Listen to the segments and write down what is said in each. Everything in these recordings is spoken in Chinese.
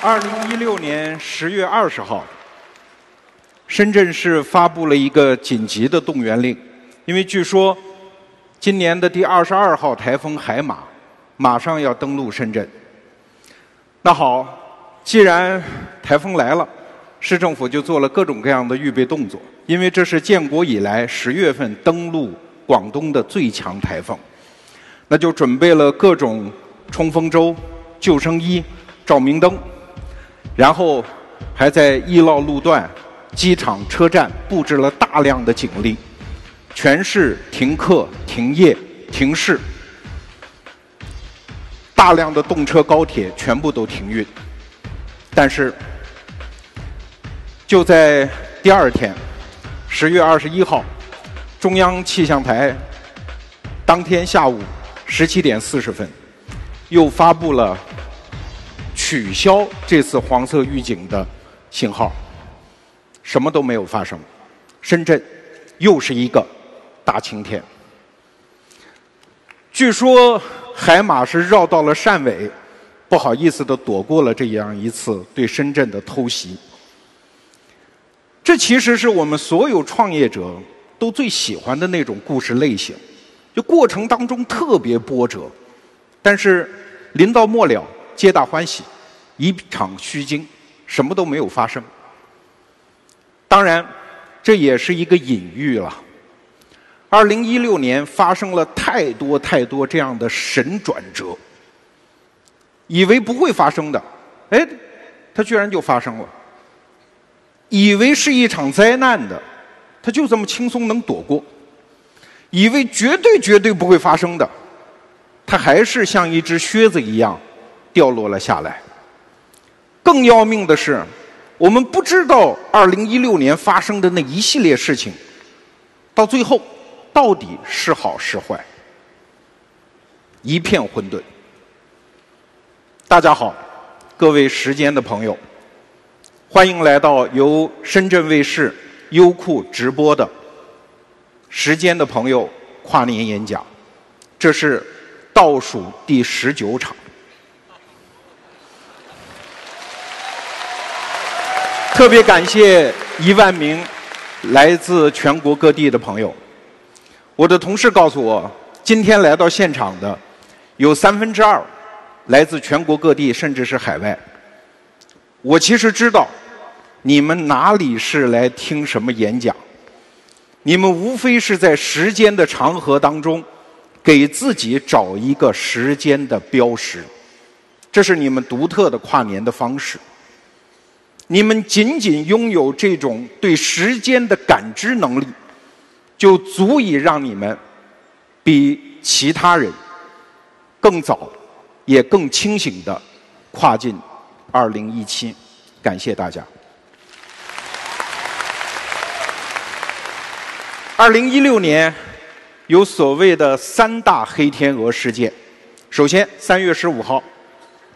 二零一六年十月二十号，深圳市发布了一个紧急的动员令，因为据说今年的第二十二号台风海马马上要登陆深圳。那好，既然台风来了，市政府就做了各种各样的预备动作，因为这是建国以来十月份登陆广东的最强台风，那就准备了各种冲锋舟、救生衣、照明灯。然后还在易涝路段、机场、车站布置了大量的警力，全市停课、停业、停市，大量的动车、高铁全部都停运。但是，就在第二天，十月二十一号，中央气象台当天下午十七点四十分又发布了。取消这次黄色预警的信号，什么都没有发生。深圳又是一个大晴天。据说海马是绕到了汕尾，不好意思的躲过了这样一次对深圳的偷袭。这其实是我们所有创业者都最喜欢的那种故事类型，就过程当中特别波折，但是临到末了，皆大欢喜。一场虚惊，什么都没有发生。当然，这也是一个隐喻了。二零一六年发生了太多太多这样的神转折，以为不会发生的，哎，它居然就发生了；以为是一场灾难的，它就这么轻松能躲过；以为绝对绝对不会发生的，它还是像一只靴子一样掉落了下来。更要命的是，我们不知道2016年发生的那一系列事情，到最后到底是好是坏，一片混沌。大家好，各位时间的朋友，欢迎来到由深圳卫视优酷直播的《时间的朋友》跨年演讲，这是倒数第十九场。特别感谢一万名来自全国各地的朋友。我的同事告诉我，今天来到现场的有三分之二来自全国各地，甚至是海外。我其实知道你们哪里是来听什么演讲，你们无非是在时间的长河当中给自己找一个时间的标识，这是你们独特的跨年的方式。你们仅仅拥有这种对时间的感知能力，就足以让你们比其他人更早，也更清醒的跨进二零一七。感谢大家。二零一六年有所谓的三大黑天鹅事件。首先，三月十五号，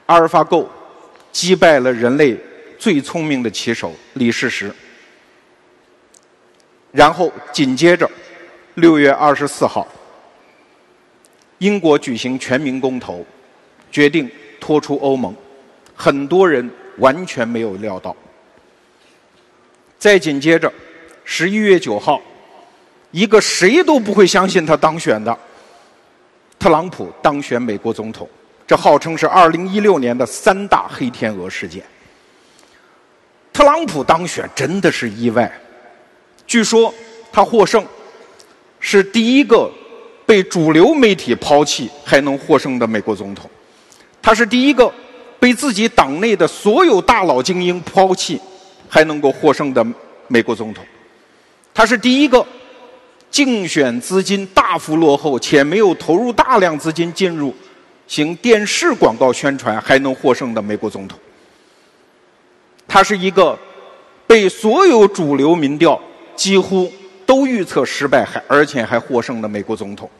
阿尔法狗击败了人类。最聪明的棋手李世石，然后紧接着六月二十四号，英国举行全民公投，决定脱出欧盟，很多人完全没有料到。再紧接着十一月九号，一个谁都不会相信他当选的特朗普当选美国总统，这号称是二零一六年的三大黑天鹅事件。特朗普当选真的是意外，据说他获胜是第一个被主流媒体抛弃还能获胜的美国总统，他是第一个被自己党内的所有大佬精英抛弃还能够获胜的美国总统，他是第一个竞选资金大幅落后且没有投入大量资金进入行电视广告宣传还能获胜的美国总统。他是一个被所有主流民调几乎都预测失败，还而且还获胜的美国总统。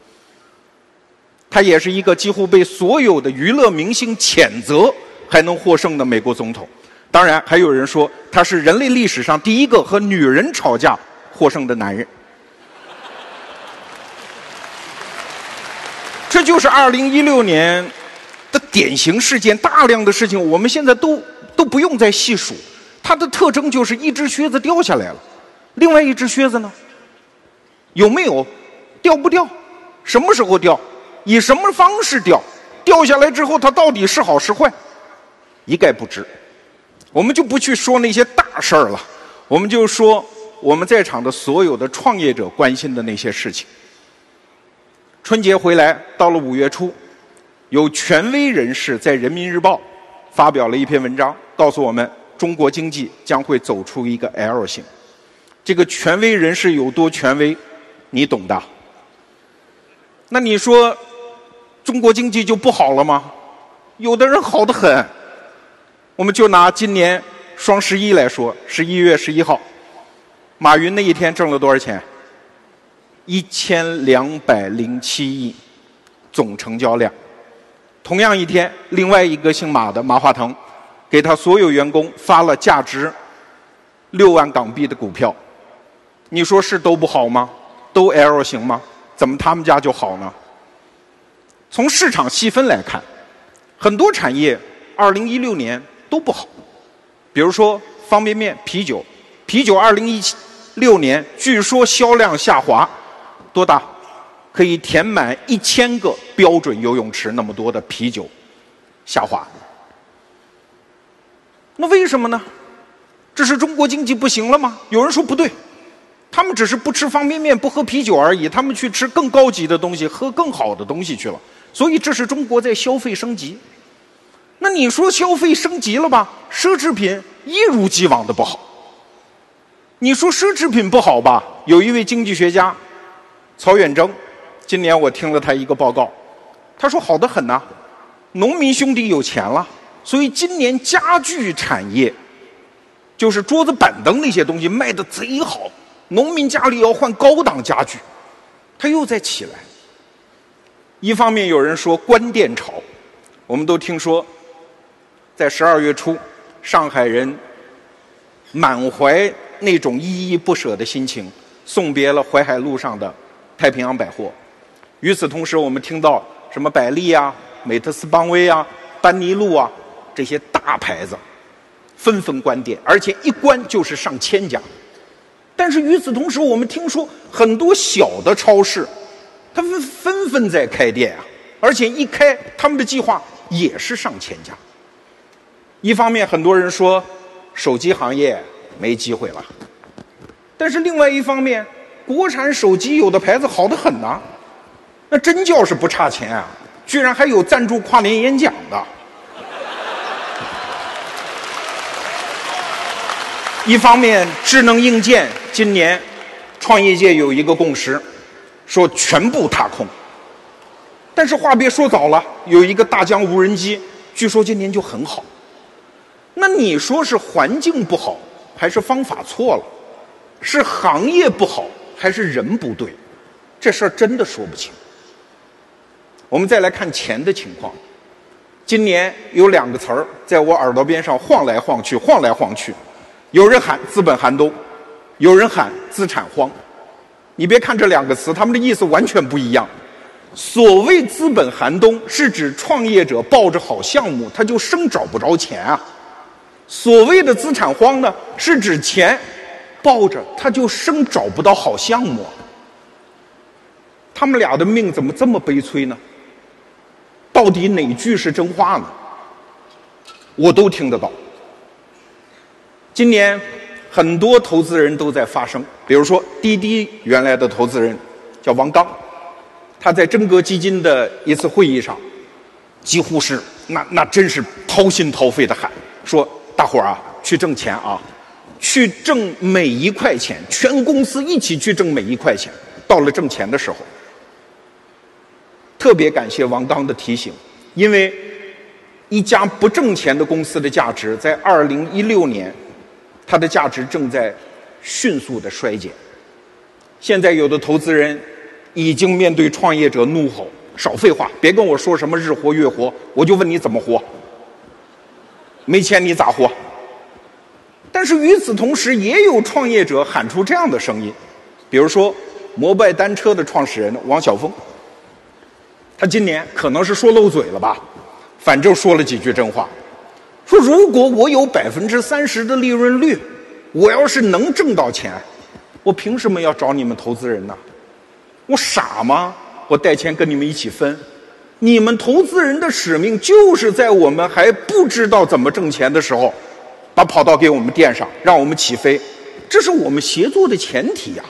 他也是一个几乎被所有的娱乐明星谴责还能获胜的美国总统。当然，还有人说他是人类历史上第一个和女人吵架获胜的男人。这就是二零一六年的典型事件，大量的事情我们现在都。都不用再细数，它的特征就是一只靴子掉下来了，另外一只靴子呢？有没有？掉不掉？什么时候掉？以什么方式掉？掉下来之后，它到底是好是坏？一概不知。我们就不去说那些大事儿了，我们就说我们在场的所有的创业者关心的那些事情。春节回来，到了五月初，有权威人士在《人民日报》发表了一篇文章，告诉我们中国经济将会走出一个 L 型。这个权威人士有多权威？你懂的。那你说中国经济就不好了吗？有的人好得很。我们就拿今年双十一来说，十一月十一号，马云那一天挣了多少钱？一千两百零七亿总成交量。同样一天，另外一个姓马的马化腾，给他所有员工发了价值六万港币的股票。你说是都不好吗？都 L 型吗？怎么他们家就好呢？从市场细分来看，很多产业二零一六年都不好。比如说方便面、啤酒，啤酒二零一六年据说销量下滑，多大？可以填满一千个标准游泳池那么多的啤酒，下滑。那为什么呢？这是中国经济不行了吗？有人说不对。他们只是不吃方便面、不喝啤酒而已，他们去吃更高级的东西、喝更好的东西去了。所以这是中国在消费升级。那你说消费升级了吧？奢侈品一如既往的不好。你说奢侈品不好吧？有一位经济学家曹远征，今年我听了他一个报告，他说好的很呐，农民兄弟有钱了，所以今年家具产业，就是桌子板凳那些东西卖的贼好。农民家里要换高档家具，它又在起来。一方面有人说关店潮，我们都听说，在十二月初，上海人满怀那种依依不舍的心情，送别了淮海路上的太平洋百货。与此同时，我们听到什么百丽啊、美特斯邦威啊、班尼路啊这些大牌子纷纷关店，而且一关就是上千家。但是与此同时，我们听说很多小的超市，他们纷纷在开店啊，而且一开，他们的计划也是上千家。一方面，很多人说手机行业没机会了，但是另外一方面，国产手机有的牌子好的很呐，那真叫是不差钱啊，居然还有赞助跨年演讲的。一方面，智能硬件今年创业界有一个共识，说全部踏空。但是话别说早了，有一个大疆无人机，据说今年就很好。那你说是环境不好，还是方法错了？是行业不好，还是人不对？这事儿真的说不清。我们再来看钱的情况，今年有两个词儿在我耳朵边上晃来晃去，晃来晃去。有人喊资本寒冬，有人喊资产荒。你别看这两个词，他们的意思完全不一样。所谓资本寒冬，是指创业者抱着好项目，他就生找不着钱啊；所谓的资产荒呢，是指钱抱着他就生找不到好项目。他们俩的命怎么这么悲催呢？到底哪句是真话呢？我都听得到。今年很多投资人都在发声，比如说滴滴原来的投资人叫王刚，他在真格基金的一次会议上，几乎是那那真是掏心掏肺的喊说：“大伙儿啊，去挣钱啊，去挣每一块钱，全公司一起去挣每一块钱。到了挣钱的时候，特别感谢王刚的提醒，因为一家不挣钱的公司的价值在二零一六年。”它的价值正在迅速的衰减。现在有的投资人已经面对创业者怒吼：“少废话，别跟我说什么日活月活，我就问你怎么活？没钱你咋活？”但是与此同时，也有创业者喊出这样的声音，比如说摩拜单车的创始人王晓峰，他今年可能是说漏嘴了吧，反正说了几句真话。说如果我有百分之三十的利润率，我要是能挣到钱，我凭什么要找你们投资人呢？我傻吗？我带钱跟你们一起分？你们投资人的使命就是在我们还不知道怎么挣钱的时候，把跑道给我们垫上，让我们起飞，这是我们协作的前提呀。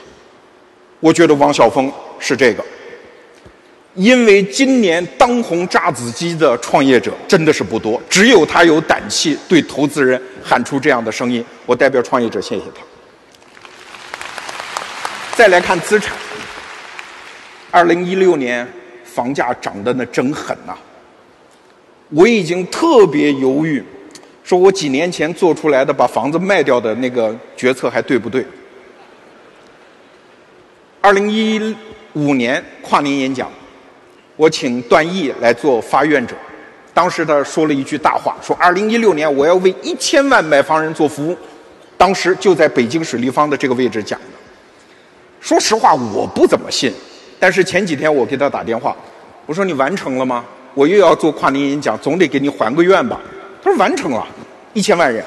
我觉得王晓峰是这个，因为今年当红榨子机的创业者真的是不多，只有他有胆气对投资人喊出这样的声音。我代表创业者谢谢他。再来看资产，二零一六年。房价涨得那真狠呐！我已经特别犹豫，说我几年前做出来的把房子卖掉的那个决策还对不对？二零一五年跨年演讲，我请段毅来做发愿者，当时他说了一句大话，说二零一六年我要为一千万买房人做服务，当时就在北京水立方的这个位置讲的。说实话，我不怎么信。但是前几天我给他打电话，我说你完成了吗？我又要做跨年演讲，总得给你还个愿吧。他说完成了，一千万人，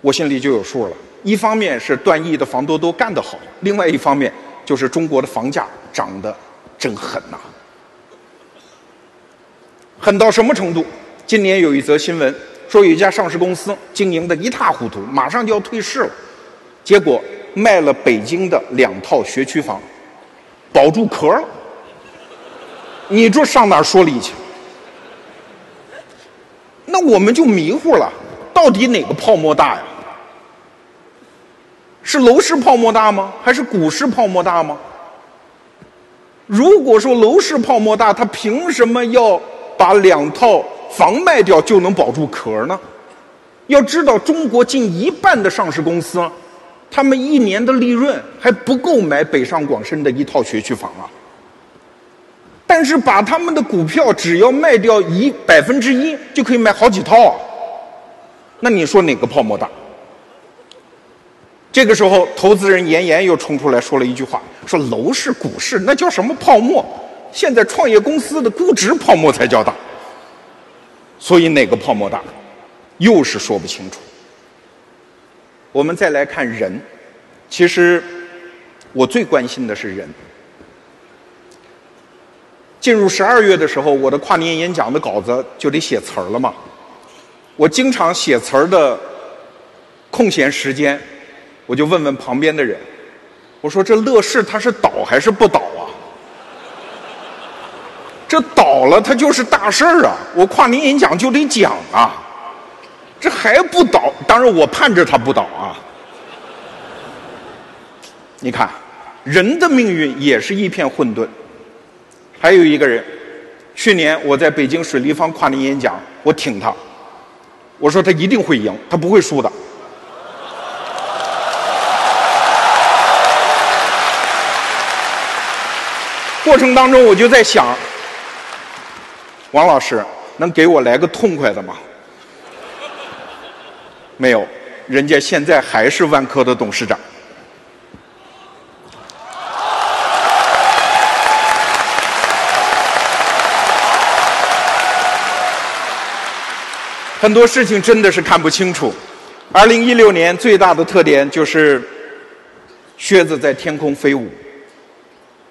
我心里就有数了。一方面是段毅的房多多干得好，另外一方面就是中国的房价涨得真狠呐，狠到什么程度？今年有一则新闻说有一家上市公司经营的一塌糊涂，马上就要退市了，结果卖了北京的两套学区房。保住壳了，你这上哪说理去？那我们就迷糊了，到底哪个泡沫大呀？是楼市泡沫大吗？还是股市泡沫大吗？如果说楼市泡沫大，他凭什么要把两套房卖掉就能保住壳呢？要知道，中国近一半的上市公司。他们一年的利润还不够买北上广深的一套学区房啊！但是把他们的股票只要卖掉一百分之一，就可以买好几套啊！那你说哪个泡沫大？这个时候，投资人严严又冲出来说了一句话：“说楼市、股市那叫什么泡沫？现在创业公司的估值泡沫才叫大。”所以哪个泡沫大，又是说不清楚。我们再来看人，其实我最关心的是人。进入十二月的时候，我的跨年演讲的稿子就得写词儿了嘛。我经常写词儿的空闲时间，我就问问旁边的人，我说：“这乐视它是倒还是不倒？这倒了，它就是大事儿啊！我跨年演讲就得讲啊。”这还不倒？当然，我盼着它不倒啊！你看，人的命运也是一片混沌。还有一个人，去年我在北京水立方跨年演讲，我挺他，我说他一定会赢，他不会输的。过程当中，我就在想，王老师能给我来个痛快的吗？没有，人家现在还是万科的董事长。很多事情真的是看不清楚。二零一六年最大的特点就是靴子在天空飞舞，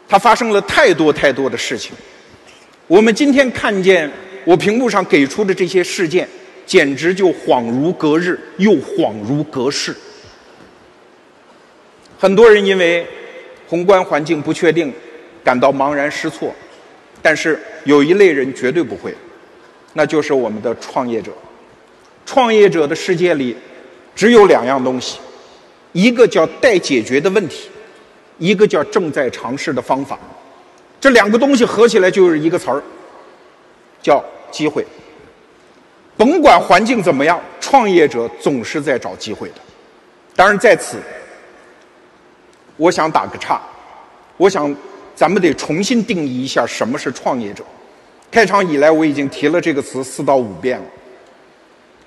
它发生了太多太多的事情。我们今天看见我屏幕上给出的这些事件。简直就恍如隔日，又恍如隔世。很多人因为宏观环境不确定，感到茫然失措。但是有一类人绝对不会，那就是我们的创业者。创业者的世界里，只有两样东西：一个叫待解决的问题，一个叫正在尝试的方法。这两个东西合起来就是一个词儿，叫机会。甭管环境怎么样，创业者总是在找机会的。当然，在此，我想打个岔。我想，咱们得重新定义一下什么是创业者。开场以来，我已经提了这个词四到五遍了。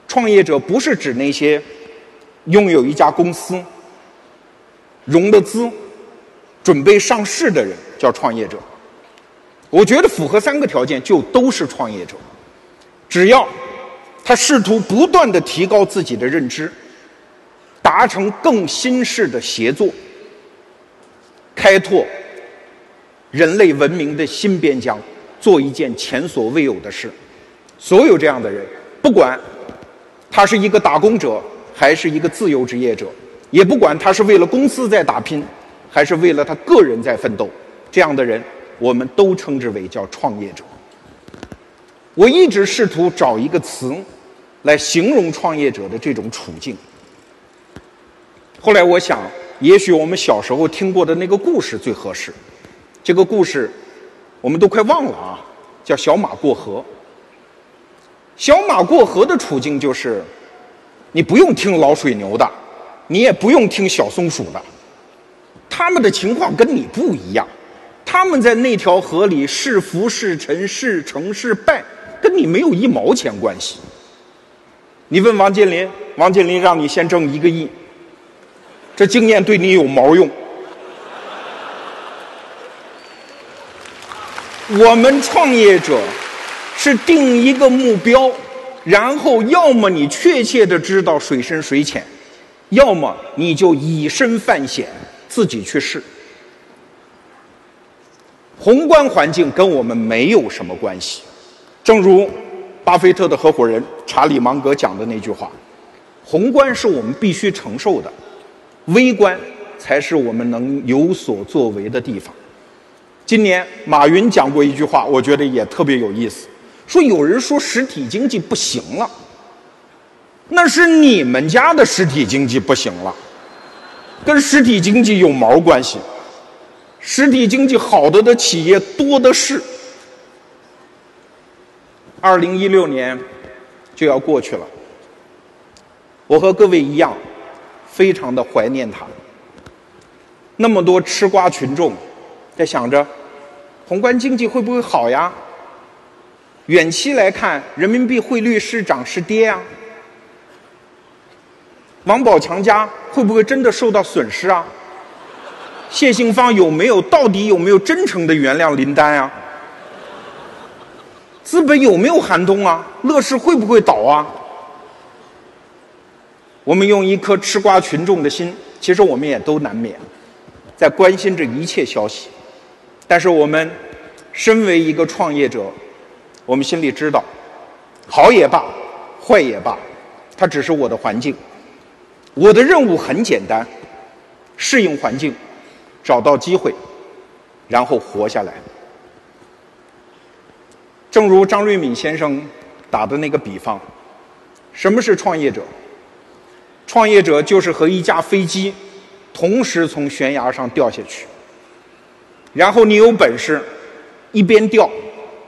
创业者不是指那些拥有一家公司、融了资、准备上市的人叫创业者。我觉得符合三个条件就都是创业者，只要。他试图不断的提高自己的认知，达成更新式的协作，开拓人类文明的新边疆，做一件前所未有的事。所有这样的人，不管他是一个打工者，还是一个自由职业者，也不管他是为了公司在打拼，还是为了他个人在奋斗，这样的人，我们都称之为叫创业者。我一直试图找一个词，来形容创业者的这种处境。后来我想，也许我们小时候听过的那个故事最合适。这个故事，我们都快忘了啊，叫小马过河。小马过河的处境就是，你不用听老水牛的，你也不用听小松鼠的，他们的情况跟你不一样。他们在那条河里是福是沉是成是败，跟你没有一毛钱关系。你问王健林，王健林让你先挣一个亿，这经验对你有毛用？我们创业者。是定一个目标，然后要么你确切的知道水深水浅，要么你就以身犯险，自己去试。宏观环境跟我们没有什么关系，正如巴菲特的合伙人查理芒格讲的那句话：“宏观是我们必须承受的，微观才是我们能有所作为的地方。”今年马云讲过一句话，我觉得也特别有意思。说有人说实体经济不行了，那是你们家的实体经济不行了，跟实体经济有毛关系？实体经济好的的企业多的是。二零一六年就要过去了，我和各位一样，非常的怀念它。那么多吃瓜群众在想着，宏观经济会不会好呀？远期来看，人民币汇率是涨是跌啊？王宝强家会不会真的受到损失啊？谢杏芳有没有到底有没有真诚的原谅林丹啊？资本有没有寒冬啊？乐视会不会倒啊？我们用一颗吃瓜群众的心，其实我们也都难免在关心着一切消息，但是我们身为一个创业者。我们心里知道，好也罢，坏也罢，它只是我的环境。我的任务很简单：适应环境，找到机会，然后活下来。正如张瑞敏先生打的那个比方，什么是创业者？创业者就是和一架飞机同时从悬崖上掉下去，然后你有本事一边掉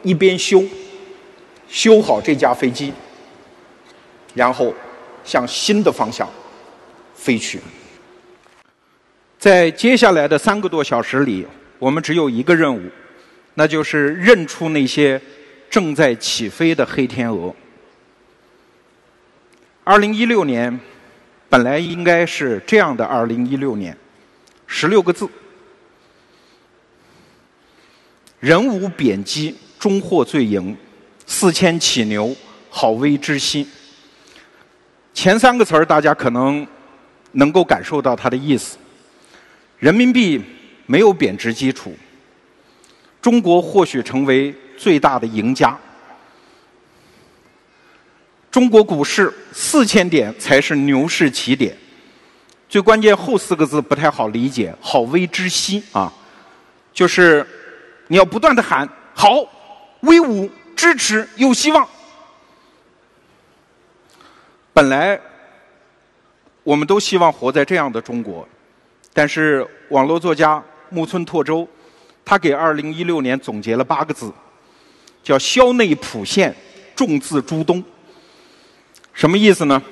一边修。修好这架飞机，然后向新的方向飞去。在接下来的三个多小时里，我们只有一个任务，那就是认出那些正在起飞的黑天鹅。二零一六年本来应该是这样的，二零一六年，十六个字：人无贬机，终获罪营。四千起牛，好危之心。前三个词儿大家可能能够感受到它的意思。人民币没有贬值基础，中国或许成为最大的赢家。中国股市四千点才是牛市起点。最关键后四个字不太好理解，好危之息啊，就是你要不断的喊好，威武。支持有希望。本来我们都希望活在这样的中国，但是网络作家木村拓周，他给二零一六年总结了八个字，叫“消内普现，重自诸东”。什么意思呢？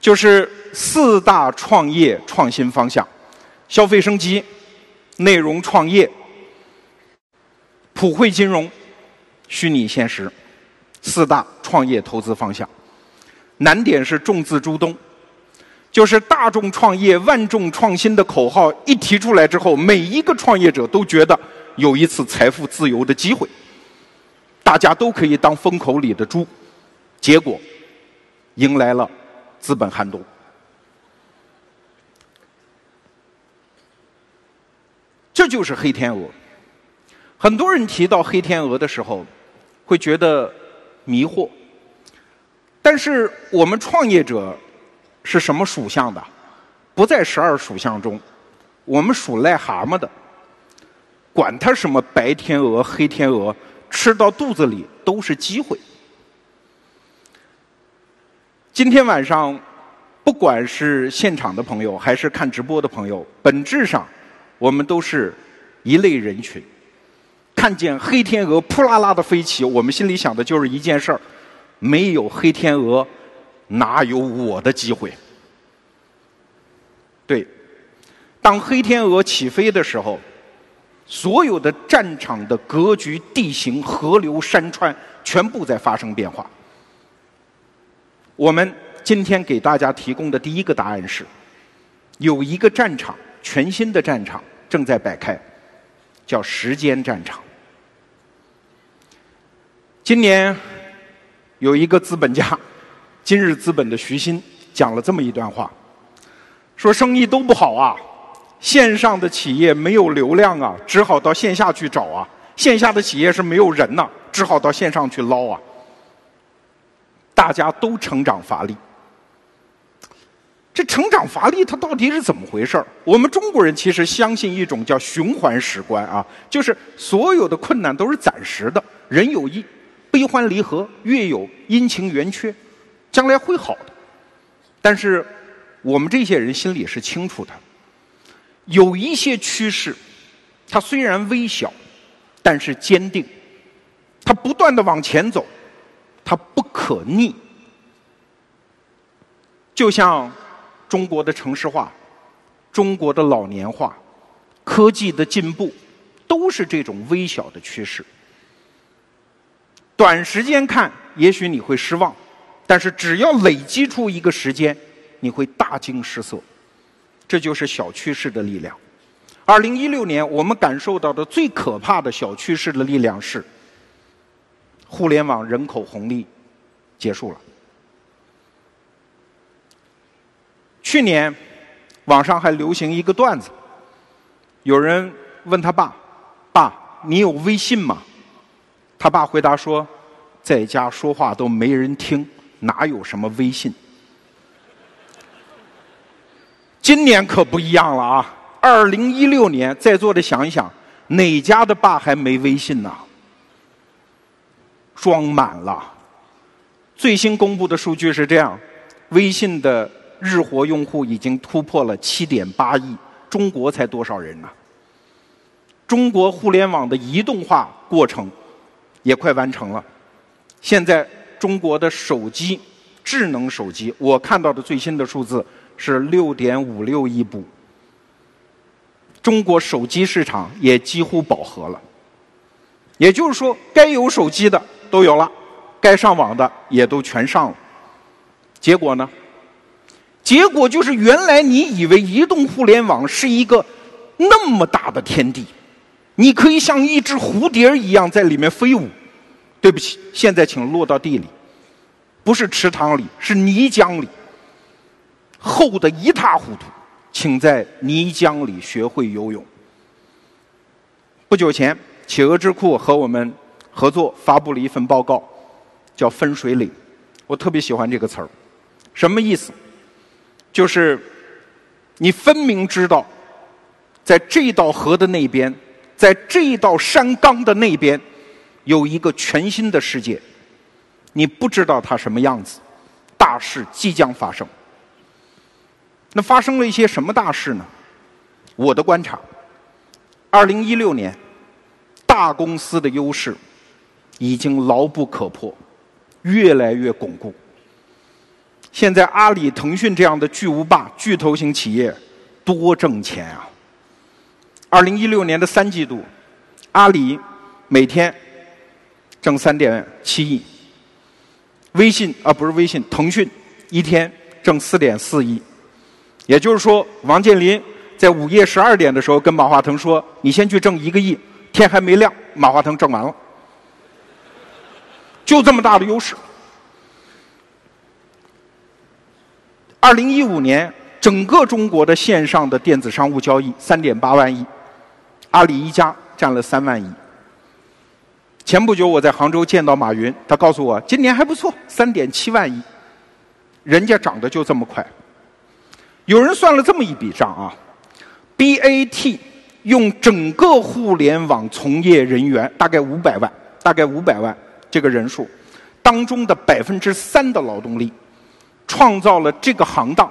就是四大创业创新方向：消费升级、内容创业、普惠金融。虚拟现实，四大创业投资方向，难点是众自诸东，就是大众创业、万众创新的口号一提出来之后，每一个创业者都觉得有一次财富自由的机会，大家都可以当风口里的猪，结果迎来了资本寒冬。这就是黑天鹅。很多人提到黑天鹅的时候，会觉得迷惑。但是我们创业者是什么属相的？不在十二属相中，我们属癞蛤蟆的。管它什么白天鹅、黑天鹅，吃到肚子里都是机会。今天晚上，不管是现场的朋友，还是看直播的朋友，本质上我们都是一类人群。看见黑天鹅扑啦啦的飞起，我们心里想的就是一件事儿：没有黑天鹅，哪有我的机会？对，当黑天鹅起飞的时候。所有的战场的格局、地形、河流、山川，全部在发生变化。我们今天给大家提供的第一个答案是：有一个战场，全新的战场正在摆开，叫时间战场。今年有一个资本家，今日资本的徐新讲了这么一段话，说生意都不好啊。线上的企业没有流量啊，只好到线下去找啊；线下的企业是没有人呐，只好到线上去捞啊。大家都成长乏力，这成长乏力它到底是怎么回事儿我们中国人其实相信一种叫循环史观啊，就是所有的困难都是暂时的，人有一悲欢离合，月有阴晴圆缺，将来会好的。但是我们这些人心里是清楚的。有一些趋势，它虽然微小，但是坚定。它不断的往前走，它不可逆。就像中国的城市化、中国的老年化、科技的进步，都是这种微小的趋势。短时间看，也许你会失望，但是只要累积出一个时间，你会大惊失色。这就是小趋势的力量。二零一六年，我们感受到的最可怕的小趋势的力量是：互联网人口红利结束了。去年，网上还流行一个段子，有人问他爸：“爸，你有微信吗？”他爸回答说：“在家说话都没人听，哪有什么微信？”今年可不一样了啊！二零一六年，在座的想一想，哪家的爸还没微信呢？装满了。最新公布的数据是这样：微信的日活用户已经突破了七点八亿。中国才多少人呢？中国互联网的移动化过程也快完成了。现在中国的手机，智能手机，我看到的最新的数字。是六点五六亿部，中国手机市场也几乎饱和了。也就是说，该有手机的都有了，该上网的也都全上了。结果呢？结果就是，原来你以为移动互联网是一个那么大的天地，你可以像一只蝴蝶一样在里面飞舞。对不起，现在请落到地里，不是池塘里，是泥浆里。厚的一塌糊涂，请在泥浆里学会游泳。不久前，企鹅智库和我们合作发布了一份报告，叫“分水岭”。我特别喜欢这个词儿，什么意思？就是你分明知道，在这道河的那边，在这道山岗的那边，有一个全新的世界，你不知道它什么样子，大事即将发生。那发生了一些什么大事呢？我的观察，二零一六年，大公司的优势已经牢不可破，越来越巩固。现在阿里、腾讯这样的巨无霸、巨头型企业多挣钱啊！二零一六年的三季度，阿里每天挣三点七亿，微信啊不是微信，腾讯一天挣四点四亿。也就是说，王健林在午夜十二点的时候跟马化腾说：“你先去挣一个亿，天还没亮，马化腾挣完了，就这么大的优势。”二零一五年，整个中国的线上的电子商务交易三点八万亿，阿里一家占了三万亿。前不久我在杭州见到马云，他告诉我今年还不错，三点七万亿。人家涨得就这么快。有人算了这么一笔账啊，BAT 用整个互联网从业人员大概五百万，大概五百万这个人数当中的百分之三的劳动力。创造了这个行当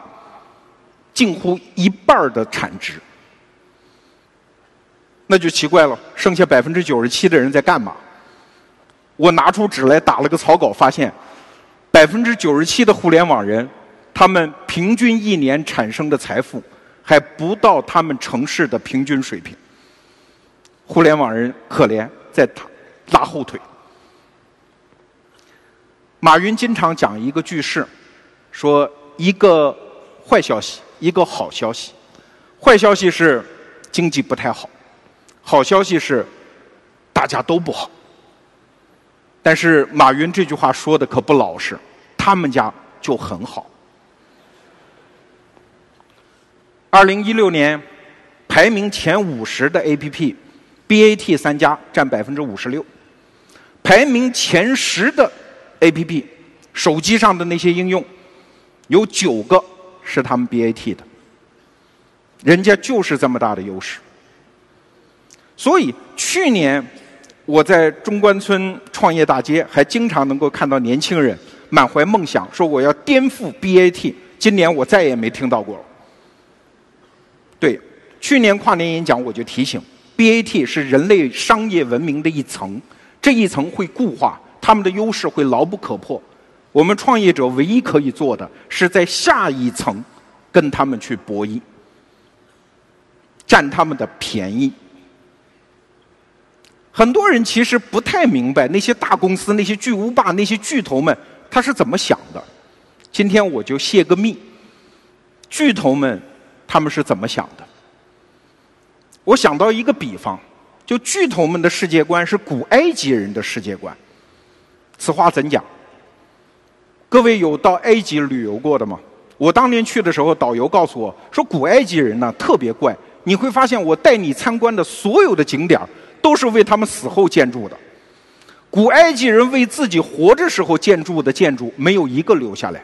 近乎一半的产值，那就奇怪了，剩下百分之九十七的人在干嘛？我拿出纸来打了个草稿，发现百分之九十七的互联网人，他们平均一年产生的财富还不到他们城市的平均水平。互联网人可怜，在拉后腿。马云经常讲一个句式。说一个坏消息，一个好消息。坏消息是经济不太好，好消息是大家都不好。但是马云这句话说的可不老实，他们家就很好。二零一六年排名前五十的 APP，BAT 三家占百分之五十六。排名前十的 APP，手机上的那些应用。有九个是他们 BAT 的，人家就是这么大的优势。所以去年我在中关村创业大街，还经常能够看到年轻人满怀梦想，说我要颠覆 BAT。今年我再也没听到过了。对，去年跨年演讲我就提醒，BAT 是人类商业文明的一层，这一层会固化，他们的优势会牢不可破。我们创业者唯一可以做的是在下一层跟他们去博弈，占他们的便宜。很多人其实不太明白那些大公司、那些巨无霸、那些巨头们他是怎么想的。今天我就泄个密，巨头们他们是怎么想的？我想到一个比方，就巨头们的世界观是古埃及人的世界观。此话怎讲？各位有到埃及旅游过的吗？我当年去的时候，导游告诉我说，古埃及人呢特别怪。你会发现，我带你参观的所有的景点都是为他们死后建筑的。古埃及人为自己活着时候建筑的建筑，没有一个留下来。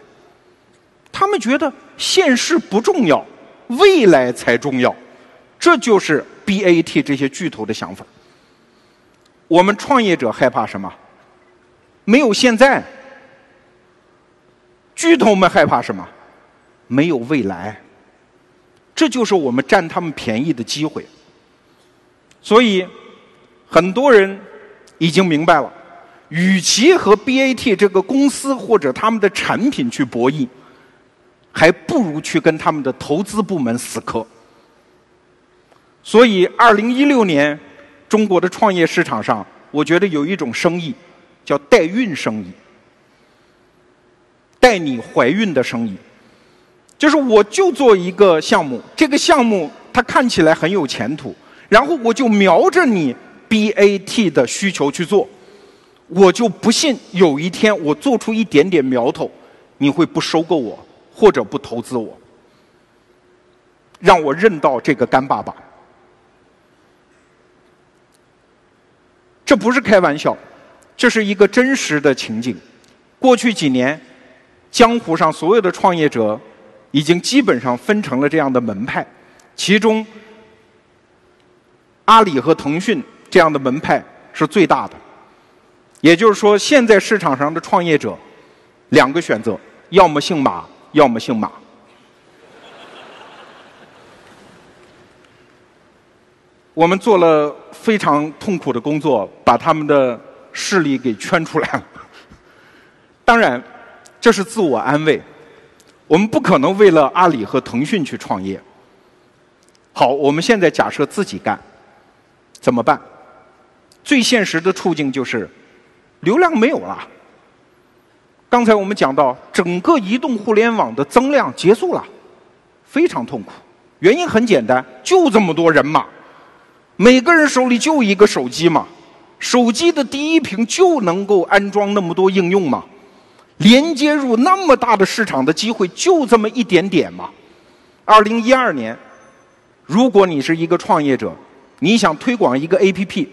他们觉得现世不重要，未来才重要。这就是 BAT 这些巨头的想法。我们创业者害怕什么？没有现在。巨头们害怕什么？没有未来。这就是我们占他们便宜的机会。所以，很多人已经明白了，与其和 BAT 这个公司或者他们的产品去博弈，还不如去跟他们的投资部门死磕。所以，二零一六年中国的创业市场上，我觉得有一种生意叫代孕生意。带你怀孕的生意，就是我就做一个项目，这个项目它看起来很有前途，然后我就瞄着你 BAT 的需求去做，我就不信有一天我做出一点点苗头，你会不收购我或者不投资我，让我认到这个干爸爸，这不是开玩笑，这是一个真实的情景，过去几年。江湖上所有的创业者，已经基本上分成了这样的门派，其中阿里和腾讯这样的门派是最大的。也就是说，现在市场上的创业者，两个选择：要么姓马，要么姓马。我们做了非常痛苦的工作，把他们的势力给圈出来了。当然。这是自我安慰，我们不可能为了阿里和腾讯去创业。好，我们现在假设自己干，怎么办？最现实的处境就是流量没有了。刚才我们讲到，整个移动互联网的增量结束了，非常痛苦。原因很简单，就这么多人嘛，每个人手里就一个手机嘛，手机的第一屏就能够安装那么多应用嘛。连接入那么大的市场的机会就这么一点点嘛。二零一二年，如果你是一个创业者，你想推广一个 APP，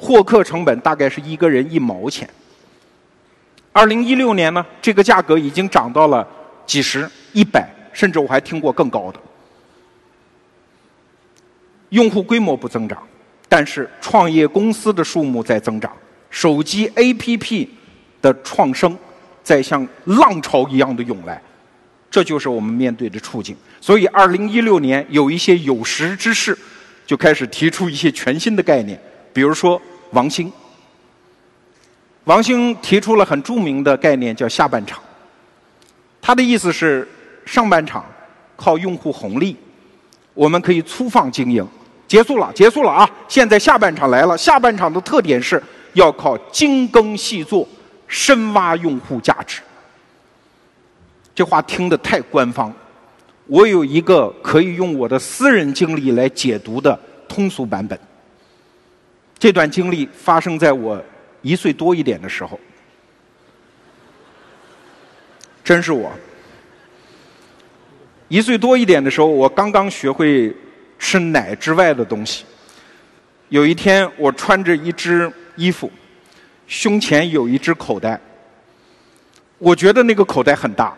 获客成本大概是一个人一毛钱。二零一六年呢，这个价格已经涨到了几十、一百，甚至我还听过更高的。用户规模不增长，但是创业公司的数目在增长，手机 APP 的创生。在像浪潮一样的涌来，这就是我们面对的处境。所以，二零一六年有一些有识之士就开始提出一些全新的概念，比如说王兴。王兴提出了很著名的概念，叫下半场。他的意思是，上半场靠用户红利，我们可以粗放经营，结束了，结束了啊！现在下半场来了，下半场的特点是要靠精耕细作。深挖用户价值，这话听得太官方。我有一个可以用我的私人经历来解读的通俗版本。这段经历发生在我一岁多一点的时候，真是我一岁多一点的时候，我刚刚学会吃奶之外的东西。有一天，我穿着一只衣服。胸前有一只口袋，我觉得那个口袋很大。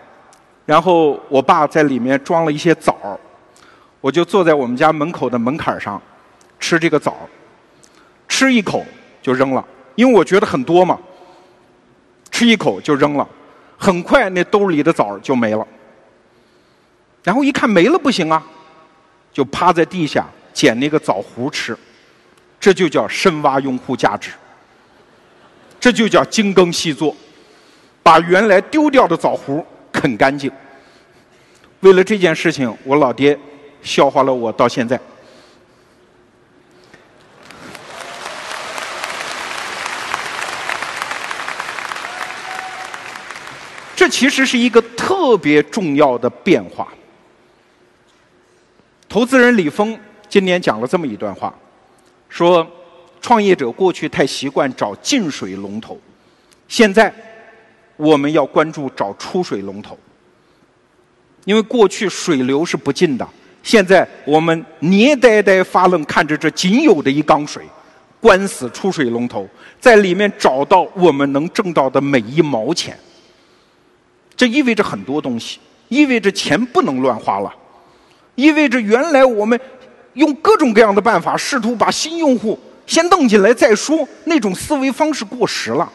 然后我爸在里面装了一些枣儿，我就坐在我们家门口的门槛上吃这个枣儿，吃一口就扔了，因为我觉得很多嘛。吃一口就扔了，很快那兜里的枣就没了。然后一看没了不行啊，就趴在地下捡那个枣核吃，这就叫深挖用户价值。这就叫精耕细作，把原来丢掉的枣核啃干净。为了这件事情，我老爹笑话了我到现在。这其实是一个特别重要的变化。投资人李峰今年讲了这么一段话，说。创业者过去太习惯找进水龙头，现在我们要关注找出水龙头，因为过去水流是不进的，现在我们捏呆呆发愣看着这仅有的一缸水，关死出水龙头，在里面找到我们能挣到的每一毛钱，这意味着很多东西，意味着钱不能乱花了，意味着原来我们用各种各样的办法试图把新用户。先弄进来再说，那种思维方式过时了，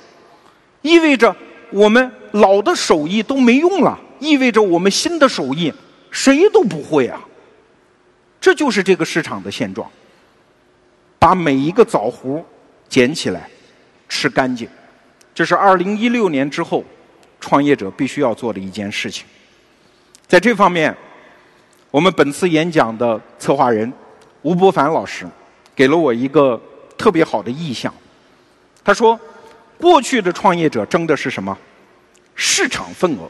意味着我们老的手艺都没用了，意味着我们新的手艺谁都不会啊。这就是这个市场的现状。把每一个枣核捡起来，吃干净，这是二零一六年之后创业者必须要做的一件事情。在这方面，我们本次演讲的策划人吴伯凡老师给了我一个。特别好的意向，他说：“过去的创业者争的是什么？市场份额。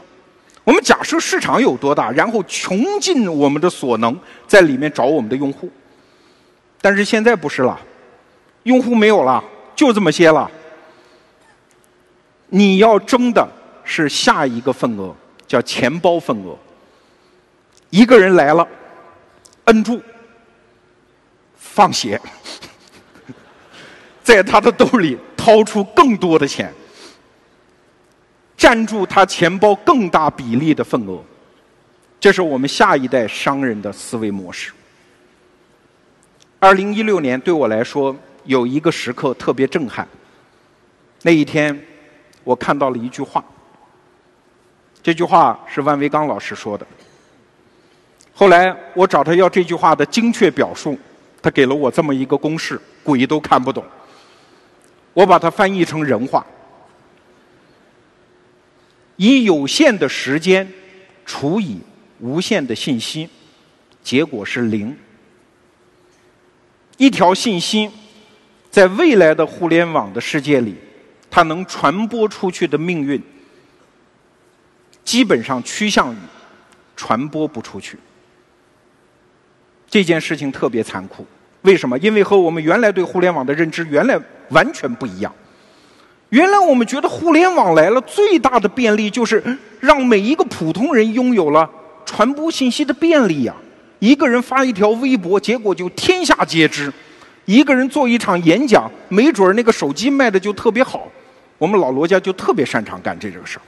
我们假设市场有多大，然后穷尽我们的所能，在里面找我们的用户。但是现在不是了，用户没有了，就这么些了。你要争的是下一个份额，叫钱包份额。一个人来了，摁住，放血。”在他的兜里掏出更多的钱，占住他钱包更大比例的份额，这是我们下一代商人的思维模式。二零一六年对我来说有一个时刻特别震撼，那一天我看到了一句话，这句话是万维刚老师说的。后来我找他要这句话的精确表述，他给了我这么一个公式，鬼都看不懂。我把它翻译成人话：以有限的时间除以无限的信息，结果是零。一条信息在未来的互联网的世界里，它能传播出去的命运，基本上趋向于传播不出去。这件事情特别残酷。为什么？因为和我们原来对互联网的认知原来完全不一样。原来我们觉得互联网来了，最大的便利就是让每一个普通人拥有了传播信息的便利呀。一个人发一条微博，结果就天下皆知；一个人做一场演讲，没准儿那个手机卖的就特别好。我们老罗家就特别擅长干这个事儿。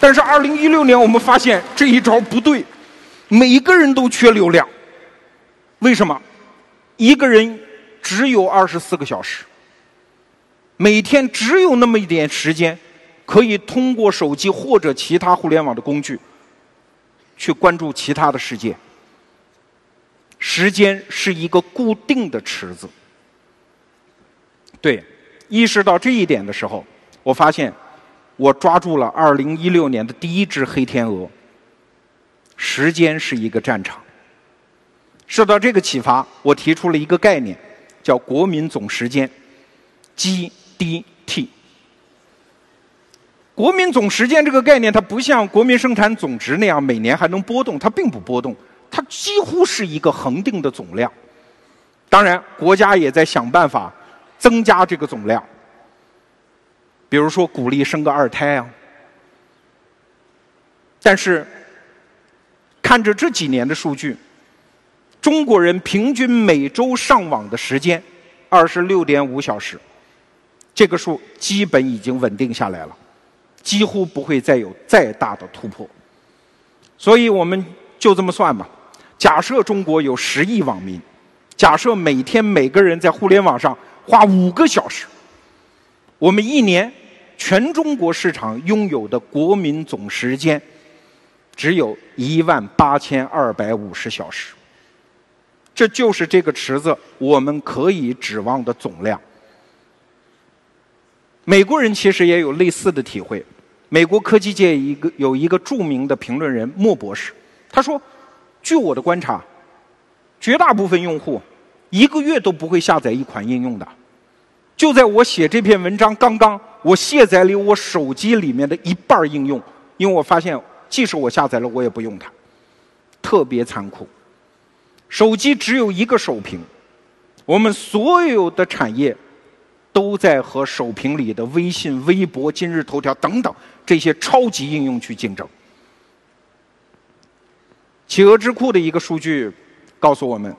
但是二零一六年，我们发现这一招不对，每个人都缺流量。为什么？一个人只有二十四个小时。每天只有那么一点时间，可以通过手机或者其他互联网的工具，去关注其他的世界。时间是一个固定的池子。对，意识到这一点的时候，我发现我抓住了二零一六年的第一只黑天鹅。时间是一个战场。受到这个启发，我提出了一个概念，叫“国民总时间 ”，G。D T，国民总时间这个概念，它不像国民生产总值那样每年还能波动，它并不波动，它几乎是一个恒定的总量。当然，国家也在想办法增加这个总量，比如说鼓励生个二胎啊。但是，看着这几年的数据，中国人平均每周上网的时间二十六点五小时。这个数基本已经稳定下来了，几乎不会再有再大的突破。所以我们就这么算吧，假设中国有十亿网民，假设每天每个人在互联网上花五个小时，我们一年全中国市场拥有的国民总时间只有一万八千二百五十小时，这就是这个池子我们可以指望的总量。美国人其实也有类似的体会。美国科技界一个有一个著名的评论人莫博士，他说：“据我的观察，绝大部分用户一个月都不会下载一款应用的。就在我写这篇文章刚刚，我卸载了我手机里面的一半应用，因为我发现即使我下载了，我也不用它，特别残酷。手机只有一个手屏，我们所有的产业。”都在和手屏里的微信、微博、今日头条等等这些超级应用去竞争。企鹅智库的一个数据告诉我们，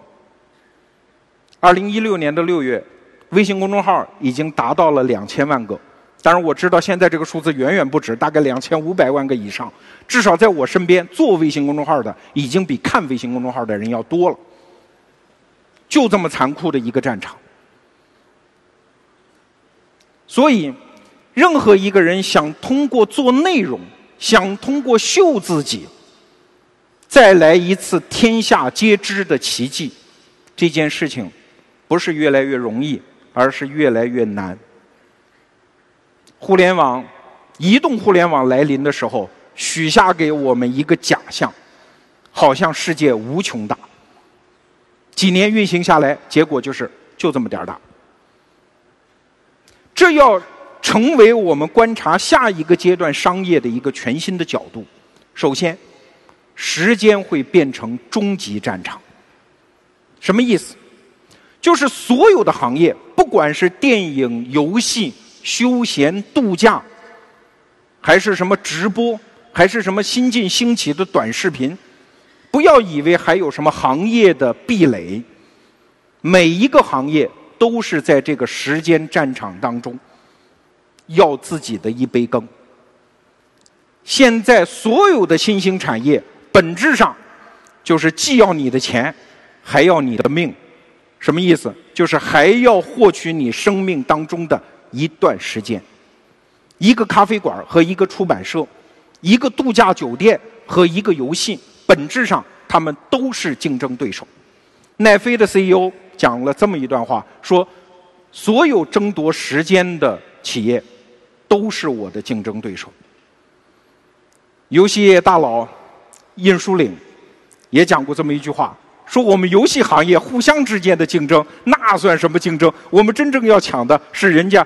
二零一六年的六月，微信公众号已经达到了两千万个。当然，我知道现在这个数字远远不止，大概两千五百万个以上。至少在我身边做微信公众号的，已经比看微信公众号的人要多了。就这么残酷的一个战场。所以，任何一个人想通过做内容，想通过秀自己，再来一次天下皆知的奇迹，这件事情不是越来越容易，而是越来越难。互联网、移动互联网来临的时候，许下给我们一个假象，好像世界无穷大。几年运行下来，结果就是就这么点儿大。这要成为我们观察下一个阶段商业的一个全新的角度。首先，时间会变成终极战场。什么意思？就是所有的行业，不管是电影、游戏、休闲、度假，还是什么直播，还是什么新晋兴起的短视频，不要以为还有什么行业的壁垒，每一个行业。都是在这个时间战场当中，要自己的一杯羹。现在所有的新兴产业，本质上就是既要你的钱，还要你的命。什么意思？就是还要获取你生命当中的一段时间。一个咖啡馆和一个出版社，一个度假酒店和一个游戏，本质上他们都是竞争对手。奈飞的 CEO。讲了这么一段话，说所有争夺时间的企业都是我的竞争对手。游戏业大佬印书岭也讲过这么一句话，说我们游戏行业互相之间的竞争那算什么竞争？我们真正要抢的是人家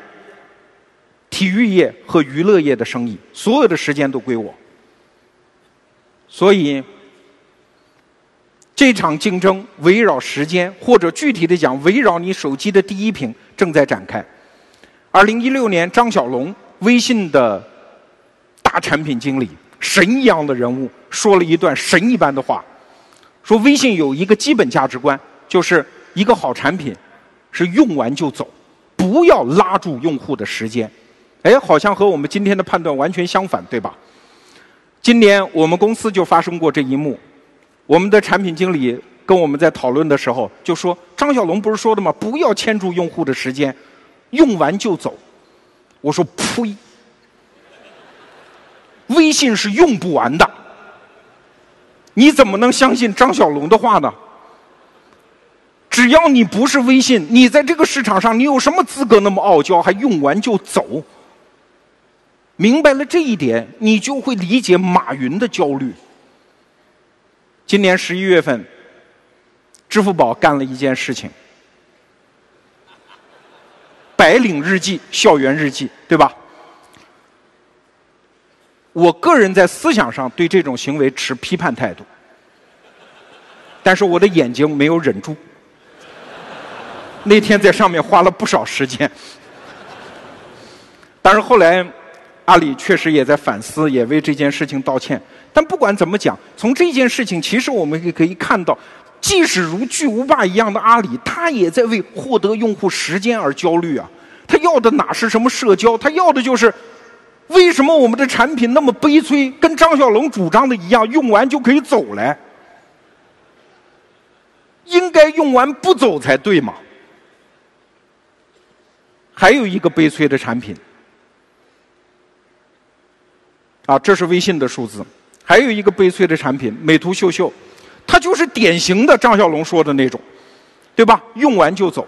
体育业和娱乐业的生意，所有的时间都归我。所以。这场竞争围绕时间，或者具体的讲，围绕你手机的第一屏正在展开。二零一六年，张小龙，微信的大产品经理，神一样的人物，说了一段神一般的话，说微信有一个基本价值观，就是一个好产品是用完就走，不要拉住用户的时间。哎，好像和我们今天的判断完全相反，对吧？今年我们公司就发生过这一幕，我们的产品经理跟我们在讨论的时候就说：“张小龙不是说的吗？不要牵住用户的时间，用完就走。”我说：“呸！微信是用不完的，你怎么能相信张小龙的话呢？只要你不是微信，你在这个市场上，你有什么资格那么傲娇，还用完就走？”明白了这一点，你就会理解马云的焦虑。今年十一月份，支付宝干了一件事情：白领日记、校园日记，对吧？我个人在思想上对这种行为持批判态度，但是我的眼睛没有忍住，那天在上面花了不少时间，但是后来。阿里确实也在反思，也为这件事情道歉。但不管怎么讲，从这件事情，其实我们也可以看到，即使如巨无霸一样的阿里，他也在为获得用户时间而焦虑啊。他要的哪是什么社交？他要的就是为什么我们的产品那么悲催？跟张小龙主张的一样，用完就可以走嘞，应该用完不走才对嘛。还有一个悲催的产品。啊，这是微信的数字，还有一个悲催的产品，美图秀秀，它就是典型的张小龙说的那种，对吧？用完就走。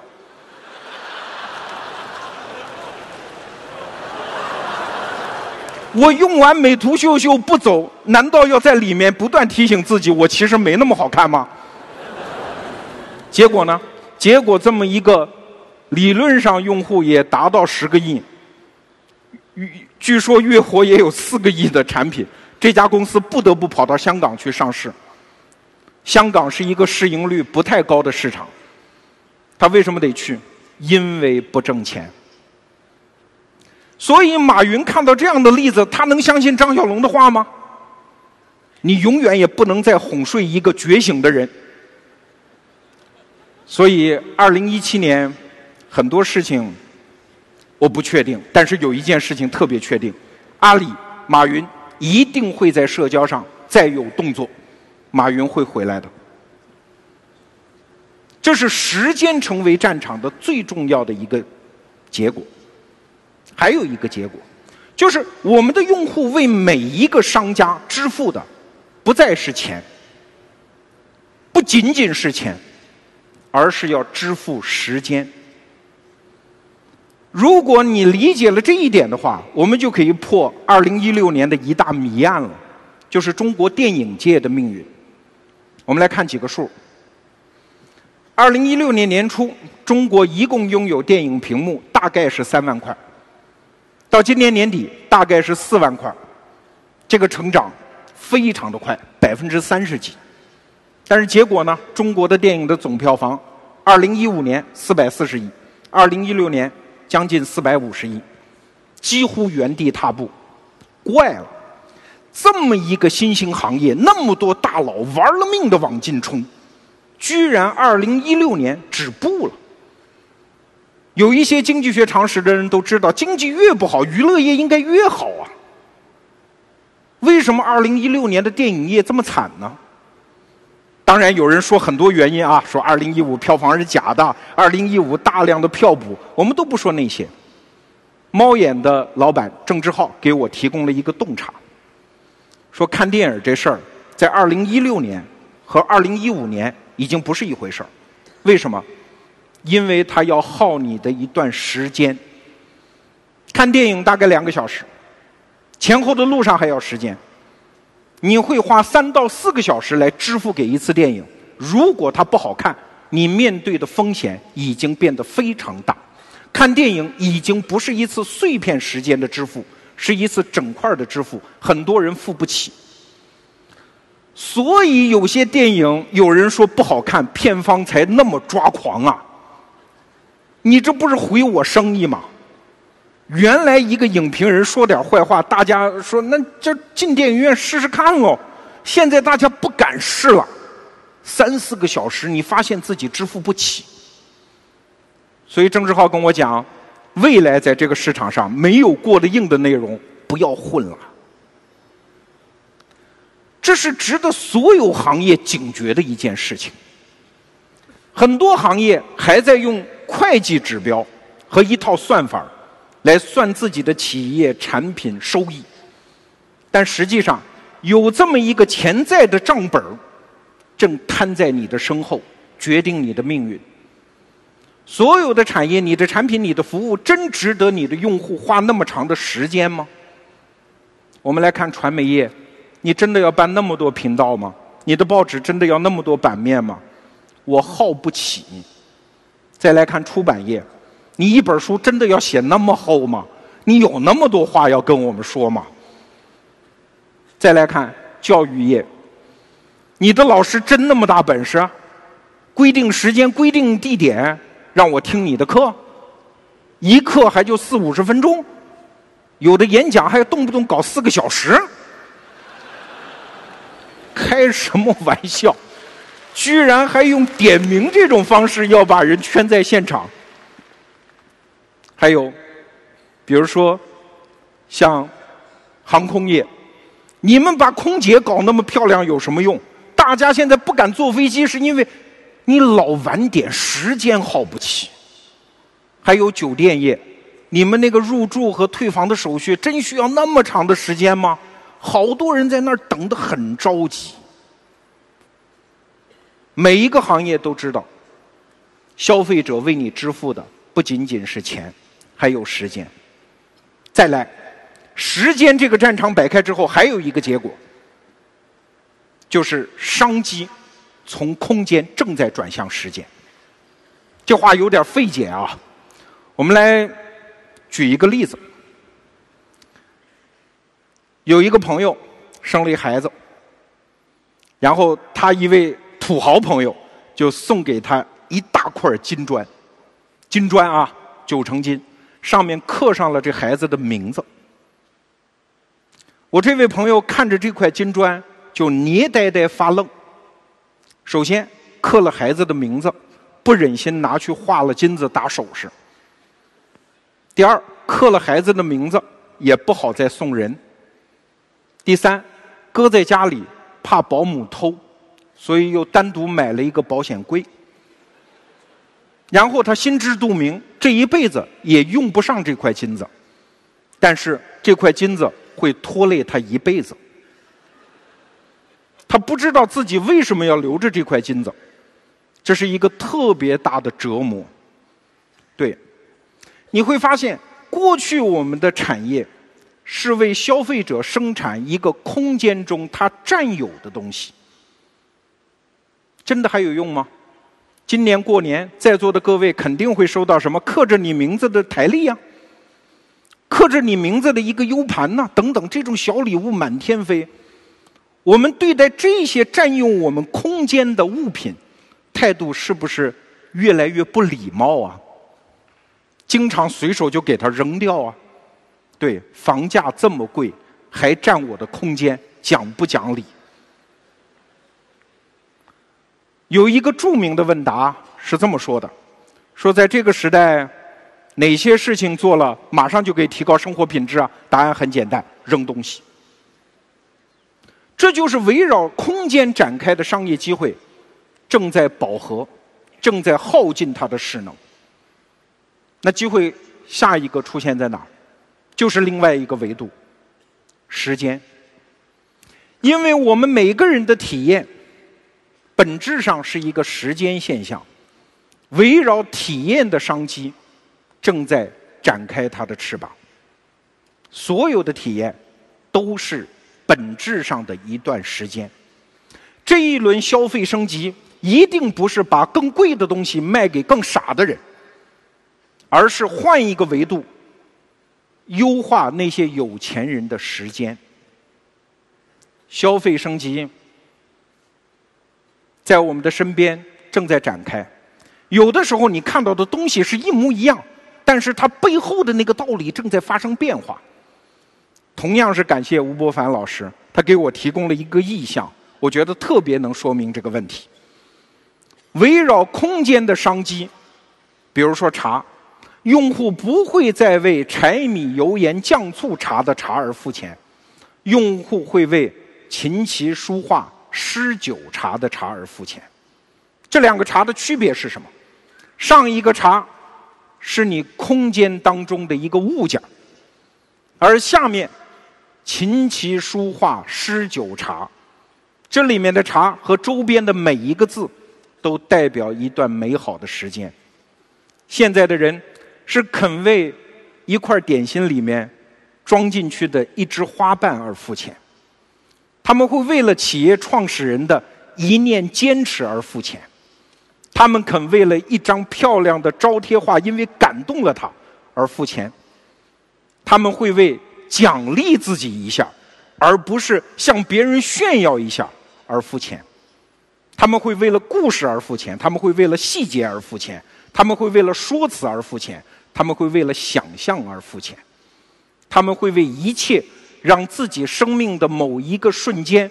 我用完美图秀秀不走，难道要在里面不断提醒自己，我其实没那么好看吗？结果呢？结果这么一个，理论上用户也达到十个亿。据说月活也有四个亿的产品，这家公司不得不跑到香港去上市。香港是一个市盈率不太高的市场，他为什么得去？因为不挣钱。所以马云看到这样的例子，他能相信张小龙的话吗？你永远也不能再哄睡一个觉醒的人。所以，二零一七年很多事情。我不确定，但是有一件事情特别确定：阿里马云一定会在社交上再有动作，马云会回来的。这是时间成为战场的最重要的一个结果。还有一个结果，就是我们的用户为每一个商家支付的不再是钱，不仅仅是钱，而是要支付时间。如果你理解了这一点的话，我们就可以破二零一六年的一大谜案了，就是中国电影界的命运。我们来看几个数：二零一六年年初，中国一共拥有电影屏幕大概是三万块，到今年年底大概是四万块，这个成长非常的快，百分之三十几。但是结果呢？中国的电影的总票房，二零一五年四百四十亿，二零一六年。将近四百五十亿，几乎原地踏步，怪了！这么一个新兴行业，那么多大佬玩了命的往进冲，居然二零一六年止步了。有一些经济学常识的人都知道，经济越不好，娱乐业应该越好啊。为什么二零一六年的电影业这么惨呢？当然，有人说很多原因啊，说二零一五票房是假的，二零一五大量的票补，我们都不说那些。猫眼的老板郑志浩给我提供了一个洞察，说看电影这事儿，在二零一六年和二零一五年已经不是一回事儿。为什么？因为它要耗你的一段时间。看电影大概两个小时，前后的路上还要时间。你会花三到四个小时来支付给一次电影，如果它不好看，你面对的风险已经变得非常大。看电影已经不是一次碎片时间的支付，是一次整块的支付，很多人付不起。所以有些电影有人说不好看，片方才那么抓狂啊！你这不是毁我生意吗？原来一个影评人说点坏话，大家说那就进电影院试试看喽。现在大家不敢试了，三四个小时，你发现自己支付不起。所以郑志浩跟我讲，未来在这个市场上没有过得硬的内容，不要混了。这是值得所有行业警觉的一件事情。很多行业还在用会计指标和一套算法儿来算自己的企业产品收益，但实际上有这么一个潜在的账本正摊在你的身后，决定你的命运。所有的产业，你的产品、你的服务，真值得你的用户花那么长的时间吗？我们来看传媒业，你真的要办那么多频道吗？你的报纸真的要那么多版面吗？我耗不起。再来看出版业。你一本书真的要写那么厚吗？你有那么多话要跟我们说吗？再来看教育业，你的老师真那么大本事？规定时间、规定地点让我听你的课，一课还就四五十分钟，有的演讲还动不动搞四个小时，开什么玩笑？居然还用点名这种方式要把人圈在现场？还有，比如说，像航空业，你们把空姐搞那么漂亮有什么用？大家现在不敢坐飞机，是因为你老晚点，时间耗不起。还有酒店业，你们那个入住和退房的手续，真需要那么长的时间吗？好多人在那儿等得很着急。每一个行业都知道，消费者为你支付的不仅仅是钱。还有时间，再来，时间这个战场摆开之后，还有一个结果，就是商机从空间正在转向时间。这话有点费解啊，我们来举一个例子：有一个朋友生了一孩子，然后他一位土豪朋友就送给他一大块金砖，金砖啊，九成金。上面刻上了这孩子的名字。我这位朋友看着这块金砖就捏呆呆发愣。首先刻了孩子的名字，不忍心拿去画了金子打首饰。第二，刻了孩子的名字也不好再送人。第三，搁在家里怕保姆偷，所以又单独买了一个保险柜。然后他心知肚明，这一辈子也用不上这块金子，但是这块金子会拖累他一辈子。他不知道自己为什么要留着这块金子，这是一个特别大的折磨。对，你会发现，过去我们的产业是为消费者生产一个空间中他占有的东西，真的还有用吗？今年过年，在座的各位肯定会收到什么刻着你名字的台历呀，刻着你名字的一个 U 盘呐，等等，这种小礼物满天飞。我们对待这些占用我们空间的物品，态度是不是越来越不礼貌啊？经常随手就给它扔掉啊？对，房价这么贵，还占我的空间，讲不讲理？有一个著名的问答是这么说的：说在这个时代，哪些事情做了马上就可以提高生活品质啊？答案很简单，扔东西。这就是围绕空间展开的商业机会，正在饱和，正在耗尽它的势能。那机会下一个出现在哪儿？就是另外一个维度，时间。因为我们每个人的体验。本质上是一个时间现象，围绕体验的商机正在展开它的翅膀。所有的体验都是本质上的一段时间。这一轮消费升级一定不是把更贵的东西卖给更傻的人，而是换一个维度，优化那些有钱人的时间。消费升级。在我们的身边正在展开，有的时候你看到的东西是一模一样，但是它背后的那个道理正在发生变化。同样是感谢吴伯凡老师，他给我提供了一个意象，我觉得特别能说明这个问题。围绕空间的商机，比如说茶，用户不会再为柴米油盐酱醋茶的茶而付钱，用户会为琴棋书画诗酒茶的茶而付钱。这两个茶的区别是什么？上一个茶是你空间当中的一个物件，而下面。琴棋书画诗酒茶，这里面的茶和周边的每一个字，都代表一段美好的时间。现在的人是肯为一块点心里面装进去的一枝花瓣而付钱，他们会为了企业创始人的一念坚持而付钱，他们肯为了一张漂亮的招贴画，因为感动了他而付钱，他们会为。奖励自己一下，而不是向别人炫耀一下而付钱。他们会为了故事而付钱，他们会为了细节而付钱，他们会为了说辞而付钱，他们会为了想象而付钱，他们会为一切让自己生命的某一个瞬间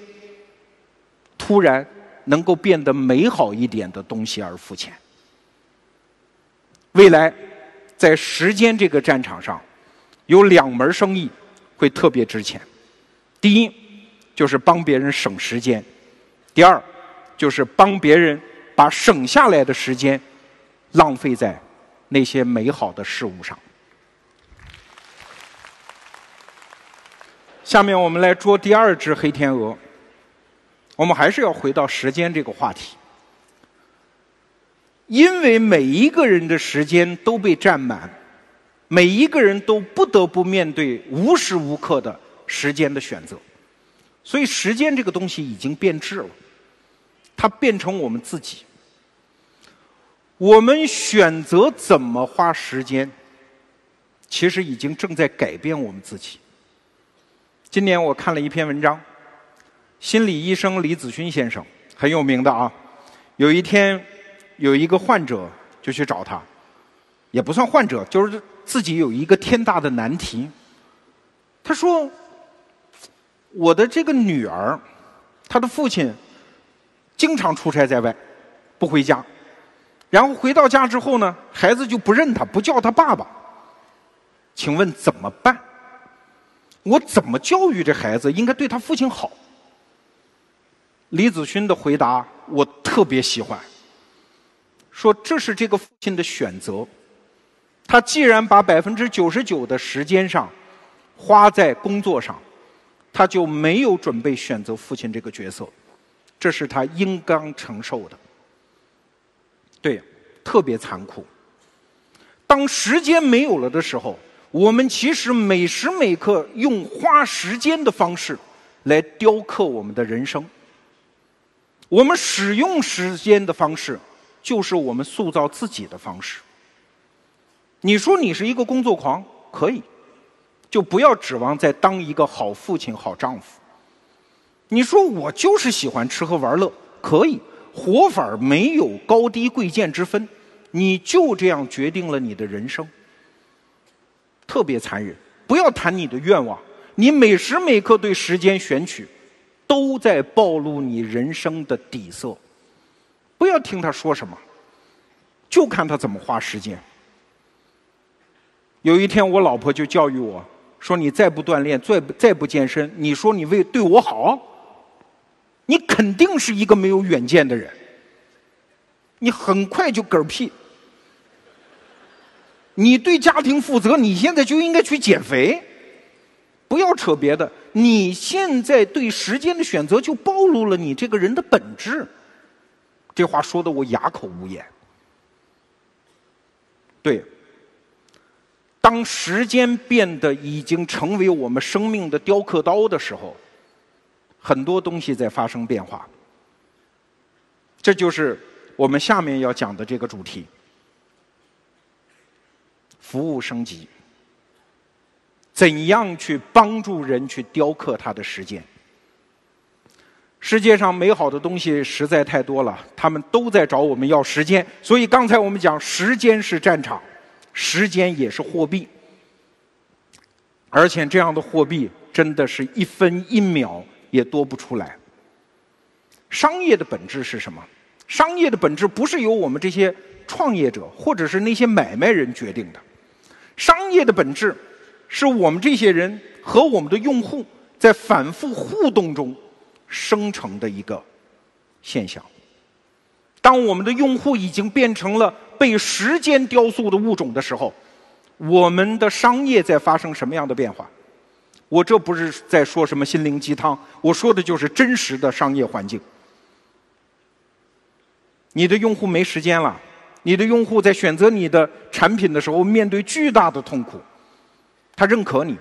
突然能够变得美好一点的东西而付钱。未来，在时间这个战场上，有两门生意。会特别值钱。第一，就是帮别人省时间；第二，就是帮别人把省下来的时间浪费在那些美好的事物上。下面我们来捉第二只黑天鹅。我们还是要回到时间这个话题，因为每一个人的时间都被占满。每一个人都不得不面对无时无刻的时间的选择，所以时间这个东西已经变质了，它变成我们自己。我们选择怎么花时间，其实已经正在改变我们自己。今年我看了一篇文章，心理医生李子勋先生很有名的啊。有一天，有一个患者就去找他，也不算患者，就是。自己有一个天大的难题，他说：“我的这个女儿，她的父亲经常出差在外，不回家，然后回到家之后呢，孩子就不认他，不叫他爸爸。请问怎么办？我怎么教育这孩子应该对他父亲好？”李子勋的回答我特别喜欢，说这是这个父亲的选择。他既然把百分之九十九的时间上花在工作上，他就没有准备选择父亲这个角色，这是他应当承受的。对，特别残酷。当时间没有了的时候，我们其实每时每刻用花时间的方式来雕刻我们的人生。我们使用时间的方式，就是我们塑造自己的方式。你说你是一个工作狂，可以，就不要指望再当一个好父亲、好丈夫。你说我就是喜欢吃喝玩乐，可以，活法没有高低贵贱之分，你就这样决定了你的人生，特别残忍。不要谈你的愿望，你每时每刻对时间选取，都在暴露你人生的底色。不要听他说什么，就看他怎么花时间。有一天，我老婆就教育我说：“你再不锻炼，再再不健身，你说你为对我好，你肯定是一个没有远见的人。你很快就嗝屁。你对家庭负责，你现在就应该去减肥，不要扯别的。你现在对时间的选择，就暴露了你这个人的本质。”这话说的我哑口无言。对。当时间变得已经成为我们生命的雕刻刀的时候，很多东西在发生变化。这就是我们下面要讲的这个主题：服务升级。怎样去帮助人去雕刻他的时间？世界上美好的东西实在太多了，他们都在找我们要时间。所以刚才我们讲，时间是战场。时间也是货币，而且这样的货币真的是一分一秒也多不出来。商业的本质是什么？商业的本质不是由我们这些创业者或者是那些买卖人决定的，商业的本质是我们这些人和我们的用户在反复互动中生成的一个现象。当我们的用户已经变成了被时间雕塑的物种的时候，我们的商业在发生什么样的变化？我这不是在说什么心灵鸡汤，我说的就是真实的商业环境。你的用户没时间了，你的用户在选择你的产品的时候面对巨大的痛苦。他认可你，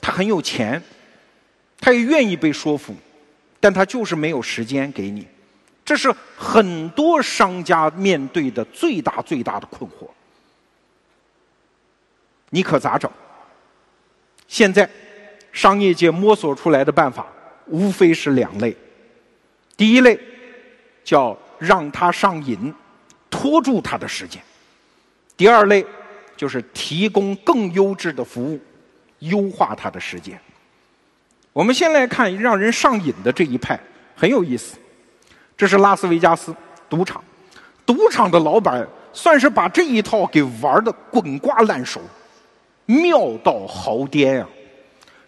他很有钱，他也愿意被说服，但他就是没有时间给你。这是很多商家面对的最大最大的困惑，你可咋整？现在商业界摸索出来的办法无非是两类：第一类叫让他上瘾，拖住他的时间；第二类就是提供更优质的服务，优化他的时间。我们先来看让人上瘾的这一派，很有意思。这是拉斯维加斯赌场，赌场的老板算是把这一套给玩的滚瓜烂熟，妙到毫巅啊！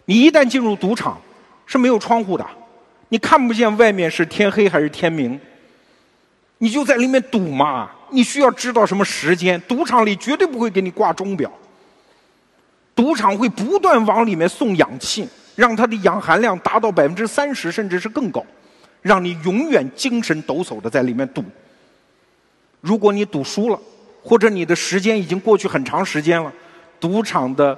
你一旦进入赌场，是没有窗户的，你看不见外面是天黑还是天明，你就在里面赌嘛。你需要知道什么时间？赌场里绝对不会给你挂钟表，赌场会不断往里面送氧气，让它的氧含量达到百分之三十，甚至是更高。让你永远精神抖擞的在里面赌。如果你赌输了，或者你的时间已经过去很长时间了，赌场的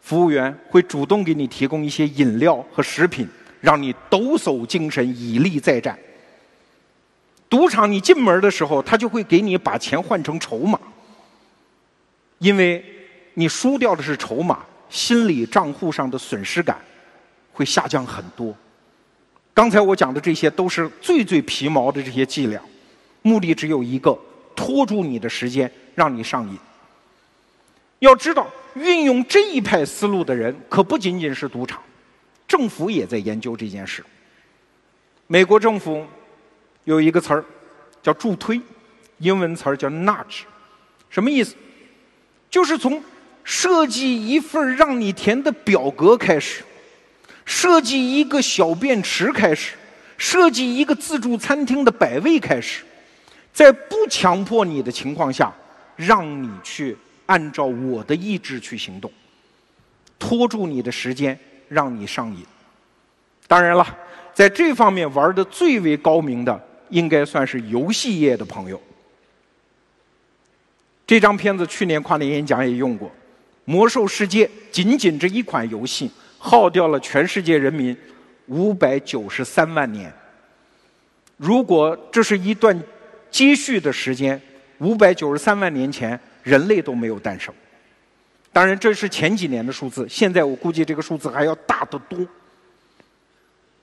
服务员会主动给你提供一些饮料和食品，让你抖擞精神，以力再战。赌场你进门的时候，他就会给你把钱换成筹码，因为你输掉的是筹码，心理账户上的损失感会下降很多。刚才我讲的这些都是最最皮毛的这些伎俩，目的只有一个：拖住你的时间，让你上瘾。要知道，运用这一派思路的人可不仅仅是赌场，政府也在研究这件事。美国政府有一个词儿叫助推，英文词儿叫 nudge，什么意思？就是从设计一份让你填的表格开始。设计一个小便池开始，设计一个自助餐厅的摆位开始，在不强迫你的情况下，让你去按照我的意志去行动，拖住你的时间，让你上瘾。当然了，在这方面玩的最为高明的，应该算是游戏业的朋友。这张片子去年跨年演讲也用过，《魔兽世界》仅仅这一款游戏。耗掉了全世界人民五百九十三万年。如果这是一段接续的时间，五百九十三万年前人类都没有诞生。当然，这是前几年的数字，现在我估计这个数字还要大得多。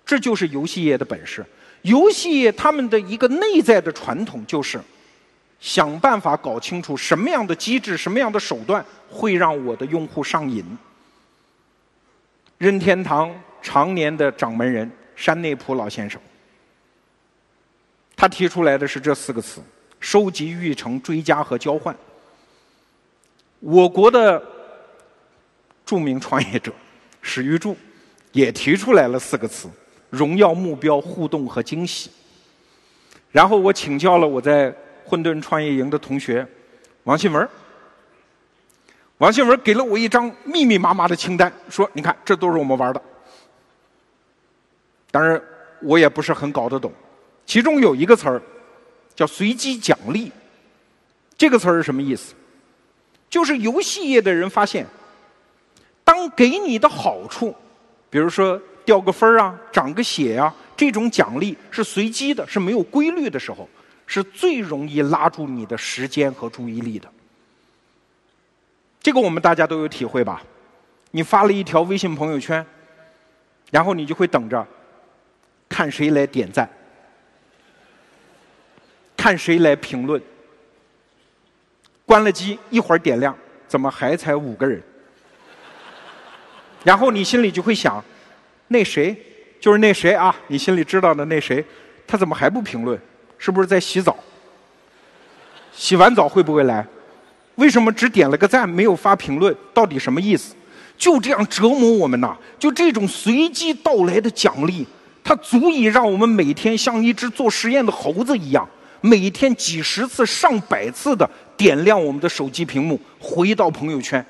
这就是游戏业的本事。游戏他们的一个内在的传统就是想办法搞清楚什么样的机制、什么样的手段会让我的用户上瘾。任天堂常年的掌门人山内溥老先生，他提出来的是这四个词：收集、育成、追加和交换。我国的著名创业者史玉柱也提出来了四个词：荣耀、目标、互动和惊喜。然后我请教了我在混沌创业营的同学王新文。王新文给了我一张密密麻麻的清单，说：“你看，这都是我们玩的。”当然，我也不是很搞得懂。其中有一个词儿叫“随机奖励”，这个词儿是什么意思？就是游戏业的人发现，当给你的好处，比如说掉个分儿啊、长个血啊，这种奖励是随机的、是没有规律的时候，是最容易拉住你的时间和注意力的。这个我们大家都有体会吧？你发了一条微信朋友圈，然后你就会等着看谁来点赞，看谁来评论。关了机，一会儿点亮，怎么还才五个人？然后你心里就会想，那谁，就是那谁啊，你心里知道的那谁，他怎么还不评论？是不是在洗澡？洗完澡会不会来？为什么只点了个赞，没有发评论？到底什么意思？就这样折磨我们呐！就这种随机到来的奖励，它足以让我们每天像一只做实验的猴子一样，每天几十次、上百次的点亮我们的手机屏幕，回到朋友圈，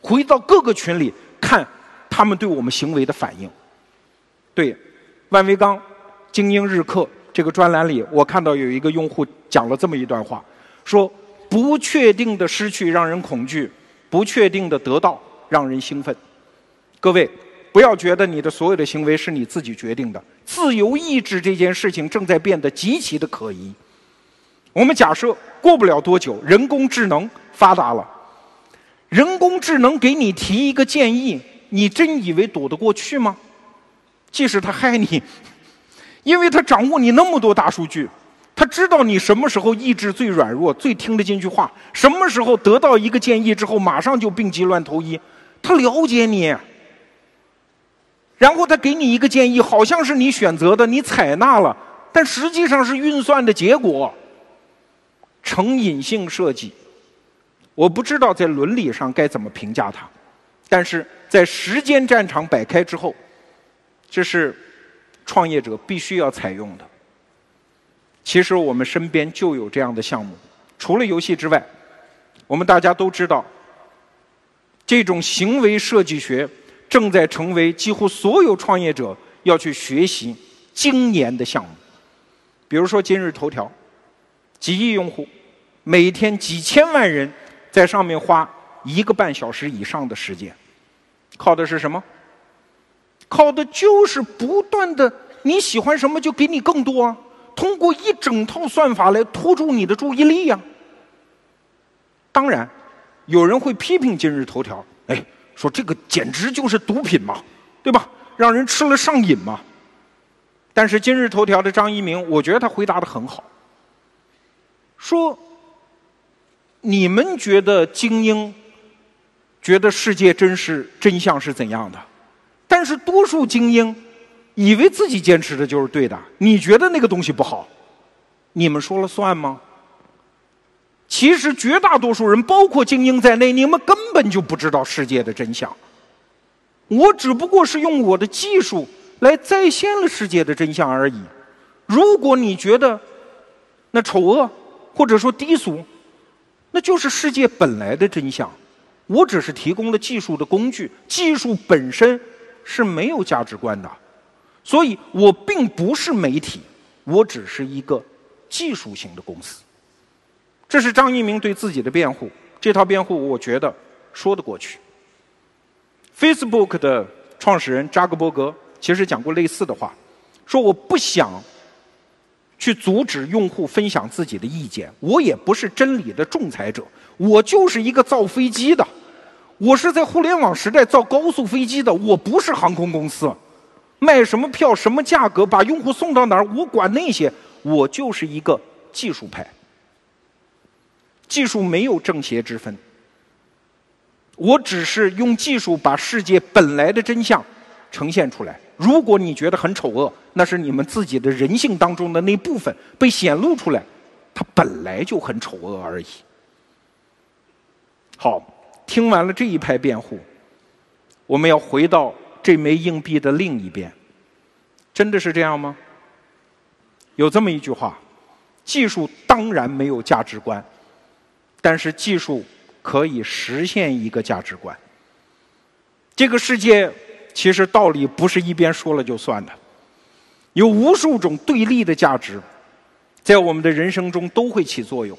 回到各个群里看他们对我们行为的反应。对，万维钢精英日课这个专栏里，我看到有一个用户讲了这么一段话，说：“不确定的失去让人恐惧，不确定的得到。”让人兴奋，各位不要觉得你的所有的行为是你自己决定的，自由意志这件事情正在变得极其的可疑。我们假设过不了多久，人工智能发达了，人工智能给你提一个建议，你真以为躲得过去吗？即使他害你，因为他掌握你那么多大数据。他知道你什么时候意志最软弱，最听得进去话，什么时候得到一个建议之后，马上就病急乱投医。他了解你，然后他给你一个建议，好像是你选择的，你采纳了，但实际上是运算的结果。成瘾性设计，我不知道在伦理上该怎么评价它，但是在时间战场摆开之后，这是创业者必须要采用的。其实我们身边就有这样的项目，除了游戏之外，我们大家都知道，这种行为设计学正在成为几乎所有创业者要去学习精研的项目。比如说今日头条，几亿用户，每天几千万人在上面花一个半小时以上的时间，靠的是什么？靠的就是不断的你喜欢什么就给你更多啊。通过一整套算法来拖住你的注意力呀！当然，有人会批评今日头条，哎，说这个简直就是毒品嘛，对吧？让人吃了上瘾嘛。但是今日头条的张一鸣，我觉得他回答的很好，说：你们觉得精英觉得世界真实真相是怎样的？但是多数精英。以为自己坚持的就是对的，你觉得那个东西不好，你们说了算吗？其实绝大多数人，包括精英在内，你们根本就不知道世界的真相。我只不过是用我的技术来再现了世界的真相而已。如果你觉得那丑恶或者说低俗，那就是世界本来的真相。我只是提供了技术的工具，技术本身是没有价值观的。所以我并不是媒体，我只是一个技术型的公司。这是张一鸣对自己的辩护，这套辩护我觉得说得过去。Facebook 的创始人扎克伯格其实讲过类似的话，说我不想去阻止用户分享自己的意见，我也不是真理的仲裁者，我就是一个造飞机的，我是在互联网时代造高速飞机的，我不是航空公司。卖什么票，什么价格，把用户送到哪儿，我管那些。我就是一个技术派，技术没有正邪之分。我只是用技术把世界本来的真相呈现出来。如果你觉得很丑恶，那是你们自己的人性当中的那部分被显露出来，它本来就很丑恶而已。好，听完了这一派辩护，我们要回到。这枚硬币的另一边，真的是这样吗？有这么一句话：技术当然没有价值观，但是技术可以实现一个价值观。这个世界其实道理不是一边说了就算的，有无数种对立的价值，在我们的人生中都会起作用。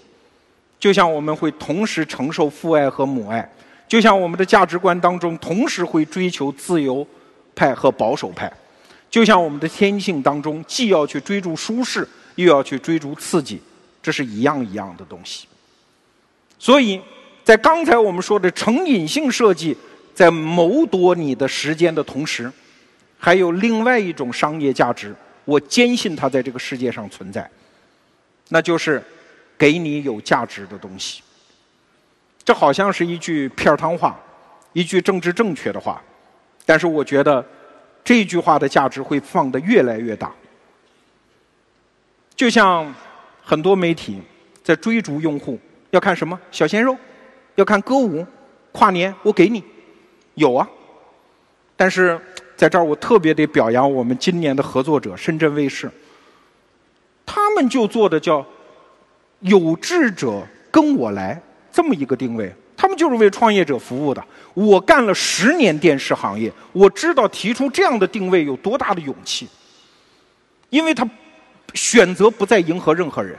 就像我们会同时承受父爱和母爱，就像我们的价值观当中同时会追求自由。派和保守派，就像我们的天性当中，既要去追逐舒适，又要去追逐刺激，这是一样一样的东西。所以在刚才我们说的成瘾性设计，在谋夺你的时间的同时，还有另外一种商业价值，我坚信它在这个世界上存在，那就是给你有价值的东西。这好像是一句片儿汤话，一句政治正确的话，但是我觉得这句话的价值会放得越来越大。就像很多媒体在追逐用户，要看什么小鲜肉，要看歌舞，跨年我给你，有啊。但是在这儿我特别得表扬我们今年的合作者深圳卫视，他们就做的叫有志者跟我来。这么一个定位，他们就是为创业者服务的。我干了十年电视行业，我知道提出这样的定位有多大的勇气。因为他选择不再迎合任何人，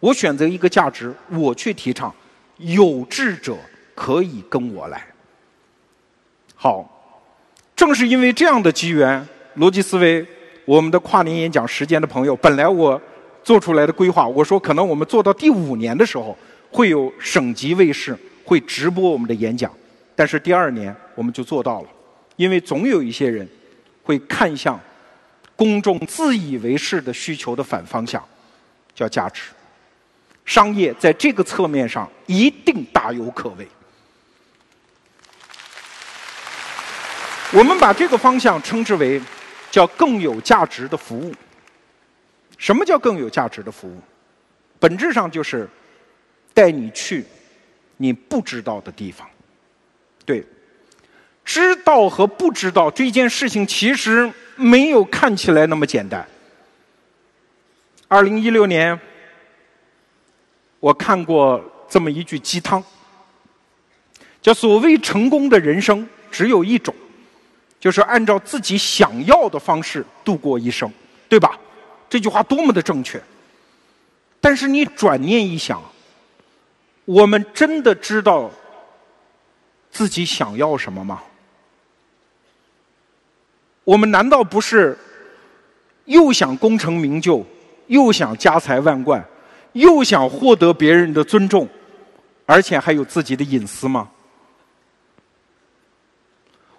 我选择一个价值，我去提倡，有志者可以跟我来。好，正是因为这样的机缘，逻辑思维我们的跨年演讲时间的朋友，本来我做出来的规划，我说可能我们做到第五年的时候。会有省级卫视会直播我们的演讲，但是第二年我们就做到了，因为总有一些人会看向公众自以为是的需求的反方向，叫价值。商业在这个侧面上一定大有可为。我们把这个方向称之为叫更有价值的服务。什么叫更有价值的服务？本质上就是。带你去你不知道的地方，对，知道和不知道这件事情其实没有看起来那么简单。二零一六年，我看过这么一句鸡汤，叫“所谓成功的人生只有一种，就是按照自己想要的方式度过一生”，对吧？这句话多么的正确！但是你转念一想。我们真的知道自己想要什么吗？我们难道不是又想功成名就，又想家财万贯，又想获得别人的尊重，而且还有自己的隐私吗？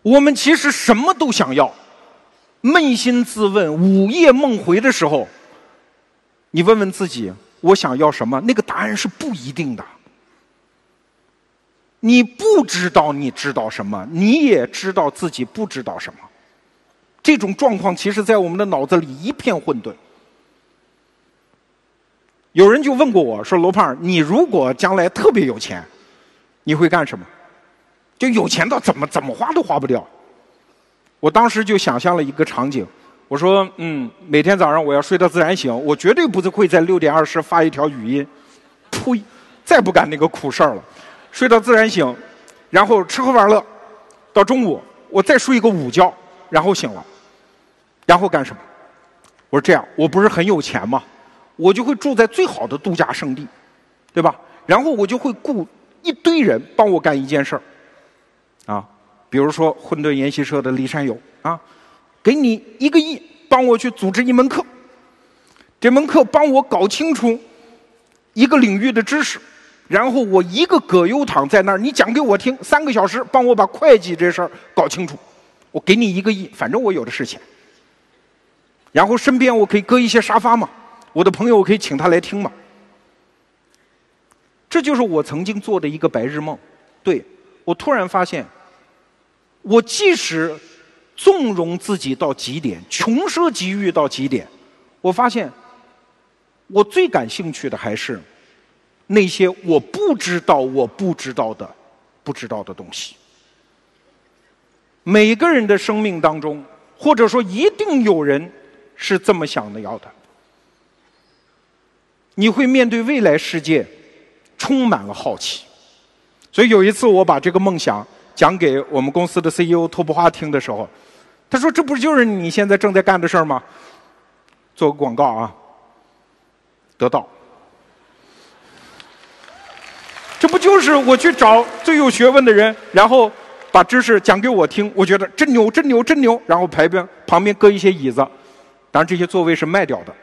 我们其实什么都想要，扪心自问，午夜梦回的时候，你问问自己，我想要什么？那个答案是不一定的。你不知道你知道什么，你也知道自己不知道什么。这种状况，其实在我们的脑子里一片混沌。有人就问过我说：“罗胖，你如果将来特别有钱，你会干什么？就有钱到怎么怎么花都花不掉。”我当时就想象了一个场景，我说：“嗯，每天早上我要睡到自然醒，我绝对不会在六点二十发一条语音，呸，再不干那个苦事儿了。”睡到自然醒，然后吃喝玩乐，到中午我再睡一个午觉，然后醒了，然后干什么？我说这样，我不是很有钱吗？我就会住在最好的度假胜地，对吧？然后我就会雇一堆人帮我干一件事儿，啊，比如说混沌研习社的李山友啊，给你一个亿，帮我去组织一门课，这门课帮我搞清楚一个领域的知识。然后我一个葛优躺在那儿，你讲给我听，三个小时帮我把会计这事儿搞清楚，我给你一个亿，反正我有的是钱。然后身边我可以搁一些沙发嘛，我的朋友我可以请他来听嘛。这就是我曾经做的一个白日梦。对我突然发现，我即使纵容自己到极点，穷奢极欲到极点，我发现我最感兴趣的还是。那些我不知道、我不知道的、不知道的东西，每个人的生命当中，或者说一定有人是这么想的要的。你会面对未来世界充满了好奇，所以有一次我把这个梦想讲给我们公司的 CEO 托布花听的时候，他说：“这不就是你现在正在干的事儿吗？”做个广告啊，得到。这不就是我去找最有学问的人，然后把知识讲给我听？我觉得真牛，真牛，真牛。然后旁边旁边搁一些椅子，当然这些座位是卖掉的。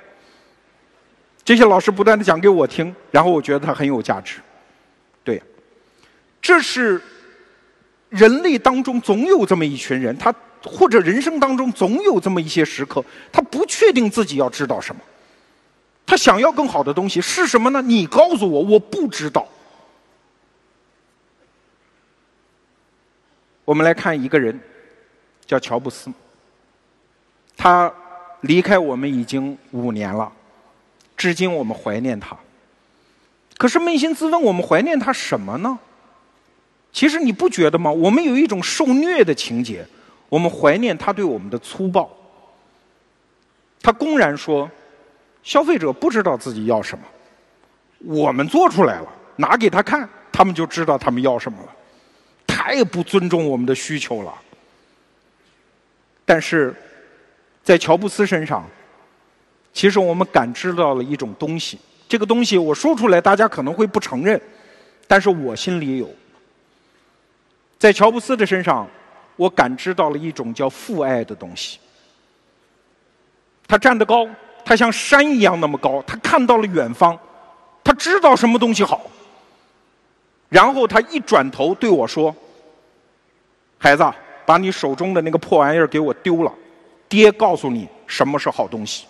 这些老师不断的讲给我听，然后我觉得他很有价值。对，这是人类当中总有这么一群人，他或者人生当中总有这么一些时刻，他不确定自己要知道什么，他想要更好的东西是什么呢？你告诉我，我不知道。我们来看一个人，叫乔布斯。他离开我们已经五年了，至今我们怀念他。可是扪心自问，我们怀念他什么呢？其实你不觉得吗？我们有一种受虐的情节，我们怀念他对我们的粗暴。他公然说，消费者不知道自己要什么，我们做出来了，拿给他看，他们就知道他们要什么了。太不尊重我们的需求了。但是，在乔布斯身上，其实我们感知到了一种东西。这个东西我说出来，大家可能会不承认，但是我心里有。在乔布斯的身上，我感知到了一种叫父爱的东西。他站得高，他像山一样那么高，他看到了远方，他知道什么东西好。然后他一转头对我说：“孩子，把你手中的那个破玩意儿给我丢了，爹告诉你什么是好东西。”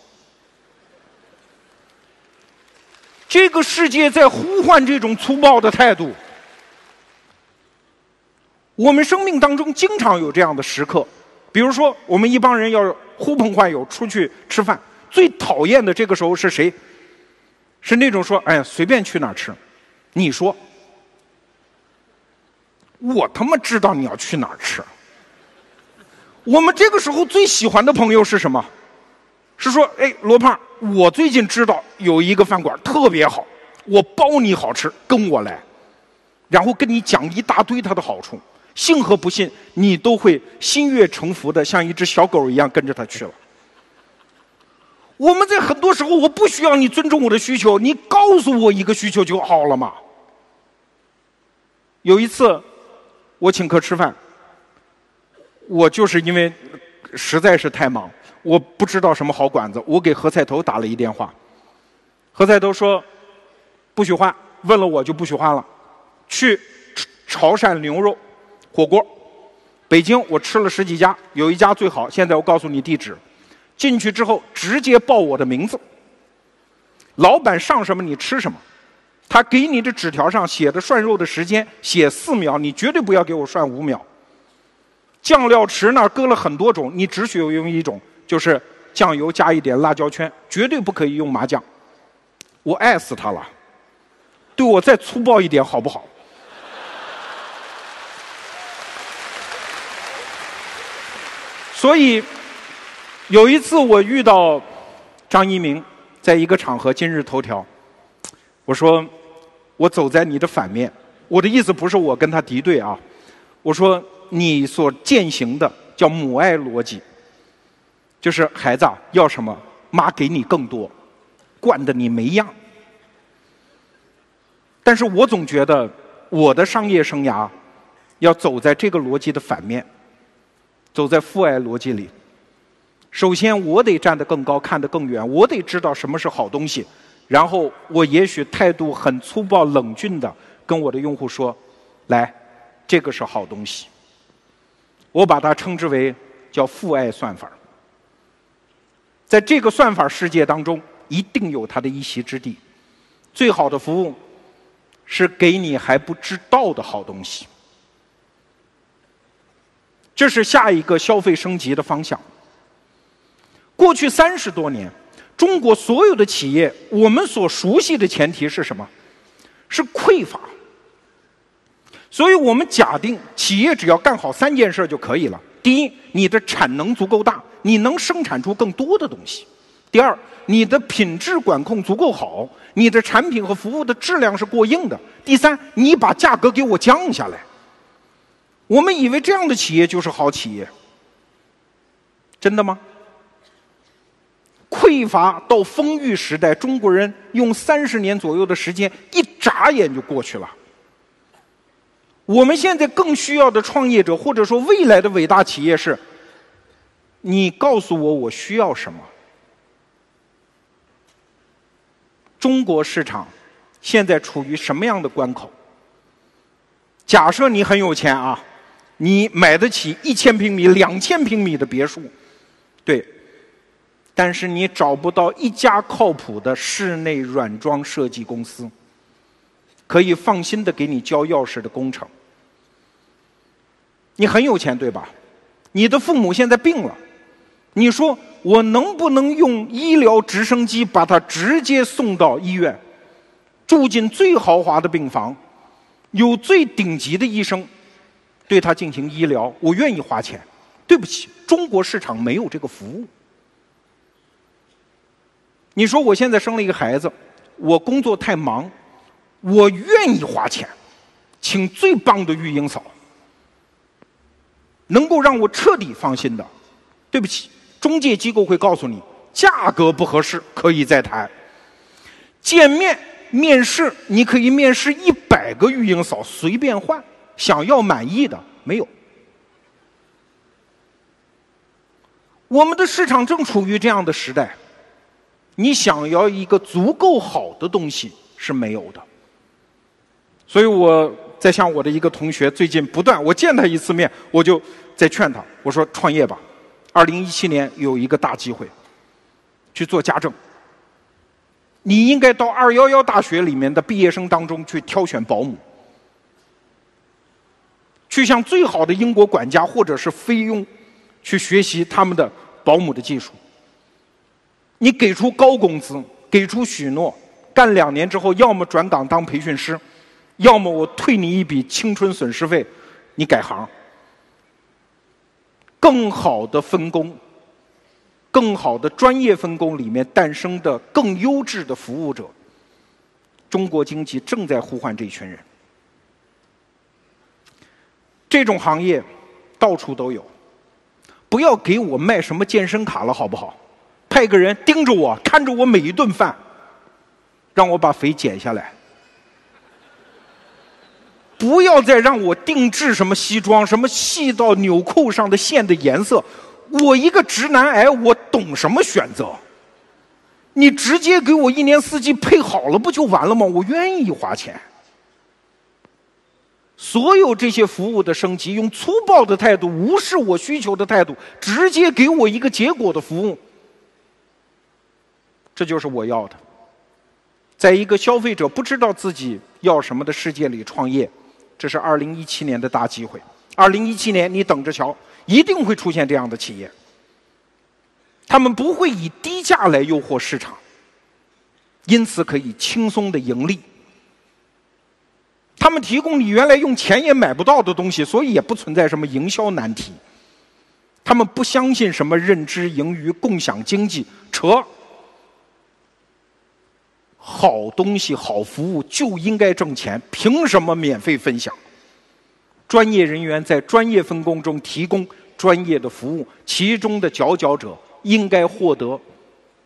这个世界在呼唤这种粗暴的态度。我们生命当中经常有这样的时刻，比如说，我们一帮人要呼朋唤友出去吃饭，最讨厌的这个时候是谁？是那种说：“哎呀，随便去哪儿吃。”你说，我他妈知道你要去哪儿吃。我们这个时候最喜欢的朋友是什么？是说：“哎，罗胖。”我最近知道有一个饭馆特别好，我包你好吃，跟我来，然后跟你讲一大堆它的好处，信和不信，你都会心悦诚服的，像一只小狗一样跟着他去了。我们在很多时候，我不需要你尊重我的需求，你告诉我一个需求就好了嘛。有一次，我请客吃饭，我就是因为实在是太忙。我不知道什么好馆子，我给何菜头打了一电话，何菜头说不许换，问了我就不许换了。去潮汕牛肉火锅，北京我吃了十几家，有一家最好，现在我告诉你地址。进去之后直接报我的名字，老板上什么你吃什么，他给你的纸条上写的涮肉的时间写四秒，你绝对不要给我涮五秒。酱料池那搁了很多种，你只许用一种。就是酱油加一点辣椒圈，绝对不可以用麻酱。我爱死他了，对我再粗暴一点好不好？所以有一次我遇到张一鸣，在一个场合，今日头条，我说我走在你的反面，我的意思不是我跟他敌对啊，我说你所践行的叫母爱逻辑。就是孩子要什么，妈给你更多，惯的你没样。但是我总觉得我的商业生涯要走在这个逻辑的反面，走在父爱逻辑里。首先，我得站得更高，看得更远，我得知道什么是好东西。然后，我也许态度很粗暴、冷峻的跟我的用户说：“来，这个是好东西。”我把它称之为叫父爱算法。在这个算法世界当中，一定有它的一席之地。最好的服务是给你还不知道的好东西，这是下一个消费升级的方向。过去三十多年，中国所有的企业，我们所熟悉的前提是什么？是匮乏。所以我们假定企业只要干好三件事就可以了。第一，你的产能足够大。你能生产出更多的东西。第二，你的品质管控足够好，你的产品和服务的质量是过硬的。第三，你把价格给我降下来。我们以为这样的企业就是好企业，真的吗？匮乏到丰裕时代，中国人用三十年左右的时间，一眨眼就过去了。我们现在更需要的创业者，或者说未来的伟大企业是。你告诉我我需要什么？中国市场现在处于什么样的关口？假设你很有钱啊，你买得起一千平米、两千平米的别墅，对，但是你找不到一家靠谱的室内软装设计公司，可以放心的给你交钥匙的工程。你很有钱对吧？你的父母现在病了，你说我能不能用医疗直升机把他直接送到医院，住进最豪华的病房，有最顶级的医生对他进行医疗？我愿意花钱。对不起，中国市场没有这个服务。你说我现在生了一个孩子，我工作太忙，我愿意花钱，请最棒的育婴嫂。能够让我彻底放心的，对不起，中介机构会告诉你价格不合适，可以再谈。见面面试，你可以面试一百个育婴嫂，随便换，想要满意的没有。我们的市场正处于这样的时代，你想要一个足够好的东西是没有的，所以我在向我的一个同学最近不断，我见他一次面，我就。在劝他，我说创业吧，二零一七年有一个大机会，去做家政。你应该到二幺幺大学里面的毕业生当中去挑选保姆，去向最好的英国管家或者是菲佣去学习他们的保姆的技术。你给出高工资，给出许诺，干两年之后，要么转岗当培训师，要么我退你一笔青春损失费，你改行。更好的分工，更好的专业分工里面诞生的更优质的服务者。中国经济正在呼唤这一群人。这种行业到处都有，不要给我卖什么健身卡了，好不好？派个人盯着我，看着我每一顿饭，让我把肥减下来。不要再让我定制什么西装，什么细到纽扣上的线的颜色。我一个直男癌，我懂什么选择？你直接给我一年四季配好了不就完了吗？我愿意花钱。所有这些服务的升级，用粗暴的态度，无视我需求的态度，直接给我一个结果的服务，这就是我要的。在一个消费者不知道自己要什么的世界里创业。这是二零一七年的大机会。二零一七年，你等着瞧，一定会出现这样的企业。他们不会以低价来诱惑市场，因此可以轻松的盈利。他们提供你原来用钱也买不到的东西，所以也不存在什么营销难题。他们不相信什么认知盈余、共享经济，扯。好东西、好服务就应该挣钱，凭什么免费分享？专业人员在专业分工中提供专业的服务，其中的佼佼者应该获得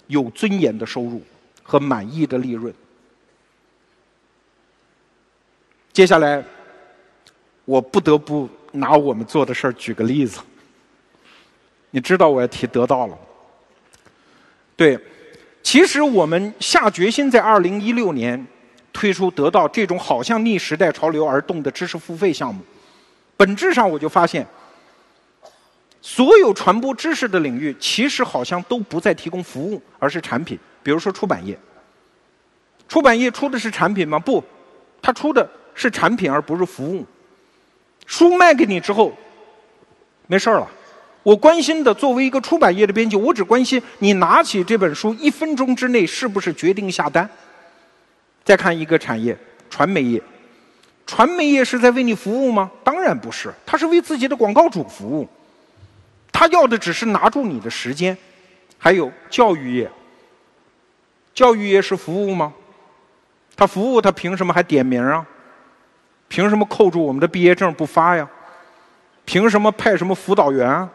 有尊严的收入和满意的利润。接下来，我不得不拿我们做的事儿举个例子。你知道我要提得到了，对。其实我们下决心在二零一六年推出得到这种好像逆时代潮流而动的知识付费项目，本质上我就发现，所有传播知识的领域其实好像都不再提供服务，而是产品。比如说出版业，出版业出的是产品吗？不，它出的是产品而不是服务。书卖给你之后，没事儿了。我关心的，作为一个出版业的编辑，我只关心你拿起这本书一分钟之内是不是决定下单。再看一个产业，传媒业，传媒业是在为你服务吗？当然不是，他是为自己的广告主服务。他要的只是拿住你的时间。还有教育业，教育业是服务吗？他服务，他凭什么还点名啊？凭什么扣住我们的毕业证不发呀？凭什么派什么辅导员啊？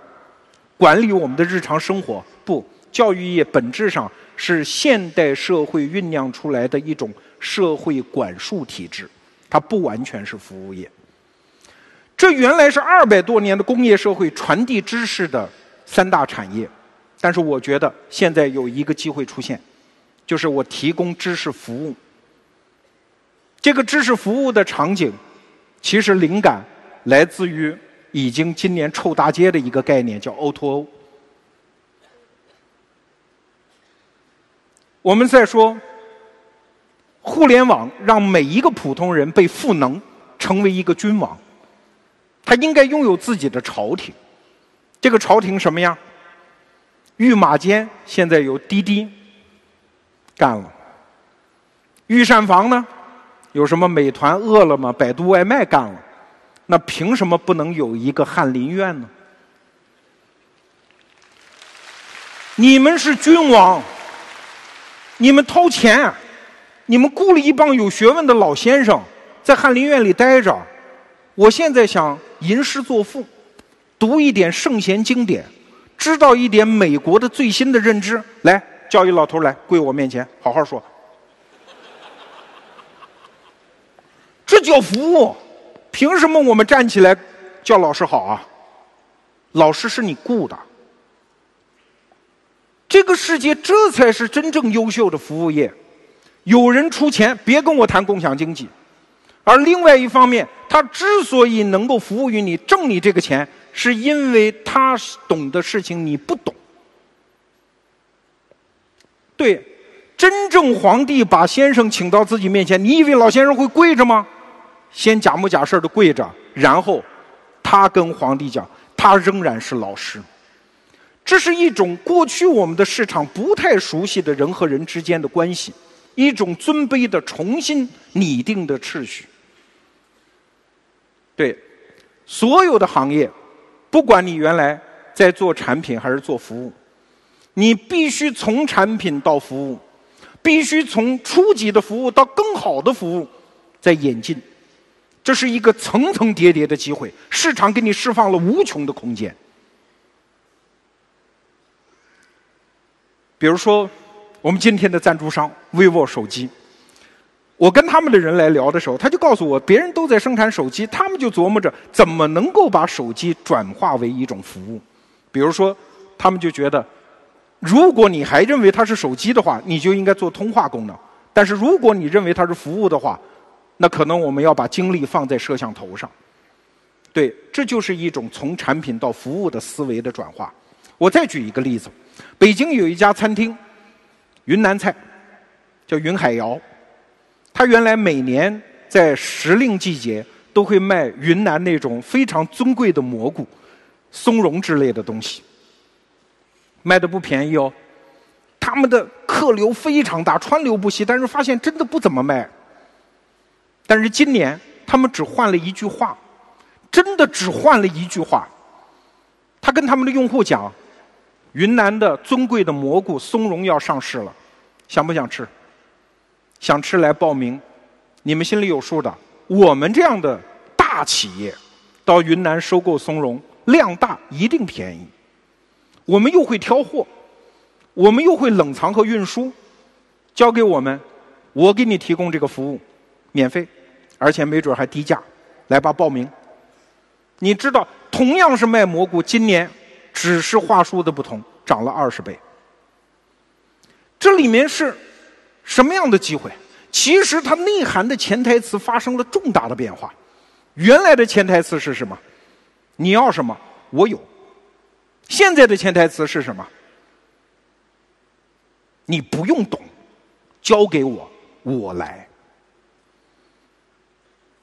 管理我们的日常生活，不，教育业本质上是现代社会酝酿出来的一种社会管束体制，它不完全是服务业。这原来是二百多年的工业社会传递知识的三大产业，但是我觉得现在有一个机会出现，就是我提供知识服务。这个知识服务的场景，其实灵感来自于。已经今年臭大街的一个概念叫 O2O O。我们在说，互联网让每一个普通人被赋能，成为一个君王。他应该拥有自己的朝廷。这个朝廷什么样？御马监现在由滴滴干了。御膳房呢？有什么美团、饿了么、百度外卖干了？那凭什么不能有一个翰林院呢？你们是君王，你们掏钱，你们雇了一帮有学问的老先生在翰林院里待着。我现在想吟诗作赋，读一点圣贤经典，知道一点美国的最新的认知。来，叫一老头来跪我面前，好好说。这叫服务，凭什么我们站起来叫老师好啊？老师是你雇的。这个世界，这才是真正优秀的服务业。有人出钱，别跟我谈共享经济。而另外一方面，他之所以能够服务于你，挣你这个钱，是因为他懂的事情你不懂。对，真正皇帝把先生请到自己面前，你以为老先生会跪着吗？先假模假式的跪着，然后他跟皇帝讲，他仍然是老师。这是一种过去我们的市场不太熟悉的人和人之间的关系，一种尊卑的重新拟定的秩序。对，所有的行业，不管你原来在做产品还是做服务，你必须从产品到服务，必须从初级的服务到更好的服务，在演进。这是一个层层叠叠的机会，市场给你释放了无穷的空间。比如说，我们今天的赞助商 vivo 手机，我跟他们的人来聊的时候，他就告诉我，别人都在生产手机，他们就琢磨着怎么能够把手机转化为一种服务。比如说，他们就觉得，如果你还认为它是手机的话，你就应该做通话功能；但是如果你认为它是服务的话，那可能我们要把精力放在摄像头上，对，这就是一种从产品到服务的思维的转化。我再举一个例子，北京有一家餐厅，云南菜，叫云海肴。它原来每年在时令季节都会卖云南那种非常尊贵的蘑菇、松茸之类的东西，卖的不便宜哦。他们的客流非常大，川流不息，但是发现真的不怎么卖。但是今年他们只换了一句话，真的只换了一句话。他跟他们的用户讲：“云南的尊贵的蘑菇松茸要上市了，想不想吃？想吃来报名。你们心里有数的。我们这样的大企业到云南收购松茸，量大一定便宜。我们又会挑货，我们又会冷藏和运输，交给我们，我给你提供这个服务，免费。”而且没准还低价，来吧报名。你知道，同样是卖蘑菇，今年只是话术的不同，涨了二十倍。这里面是什么样的机会？其实它内涵的潜台词发生了重大的变化。原来的潜台词是什么？你要什么，我有。现在的潜台词是什么？你不用懂，交给我，我来。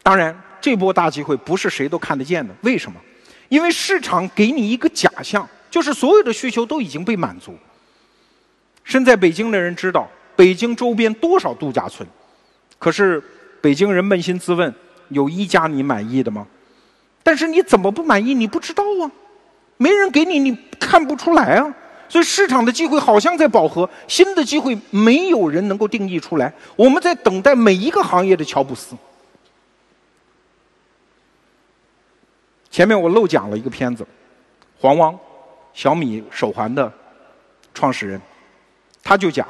当然，这波大机会不是谁都看得见的。为什么？因为市场给你一个假象，就是所有的需求都已经被满足。身在北京的人知道，北京周边多少度假村，可是北京人扪心自问，有一家你满意的吗？但是你怎么不满意？你不知道啊，没人给你，你看不出来啊。所以市场的机会好像在饱和，新的机会没有人能够定义出来。我们在等待每一个行业的乔布斯。前面我漏讲了一个片子，黄汪，小米手环的创始人，他就讲，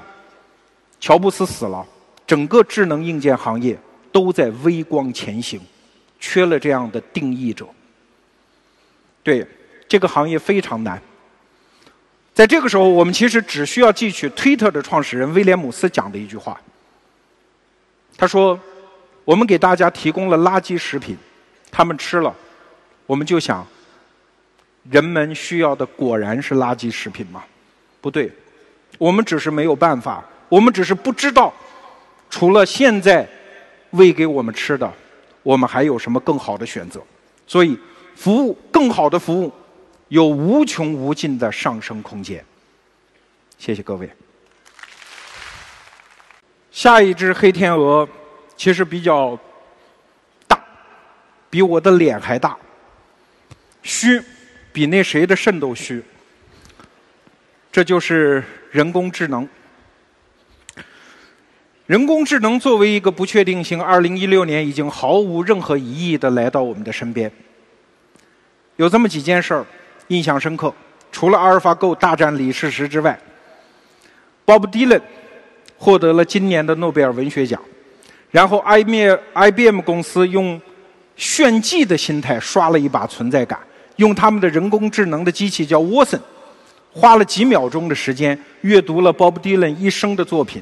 乔布斯死了，整个智能硬件行业都在微光前行，缺了这样的定义者。对，这个行业非常难。在这个时候，我们其实只需要记取推特的创始人威廉姆斯讲的一句话，他说：“我们给大家提供了垃圾食品，他们吃了。”我们就想，人们需要的果然是垃圾食品吗？不对，我们只是没有办法，我们只是不知道，除了现在喂给我们吃的，我们还有什么更好的选择？所以，服务更好的服务，有无穷无尽的上升空间。谢谢各位。下一只黑天鹅其实比较大，比我的脸还大，虚，比那谁的肾都虚。这就是人工智能。人工智能作为一个不确定性，二零一六年已经毫无任何疑义的来到我们的身边。有这么几件事儿印象深刻，除了阿尔法狗大战李世石之外，Bob Dylan 获得了今年的诺贝尔文学奖。然后，IBM 公司用炫技的心态刷了一把存在感，用他们的人工智能的机器叫 Watson，花了几秒钟的时间阅读了 Bob Dylan 一生的作品。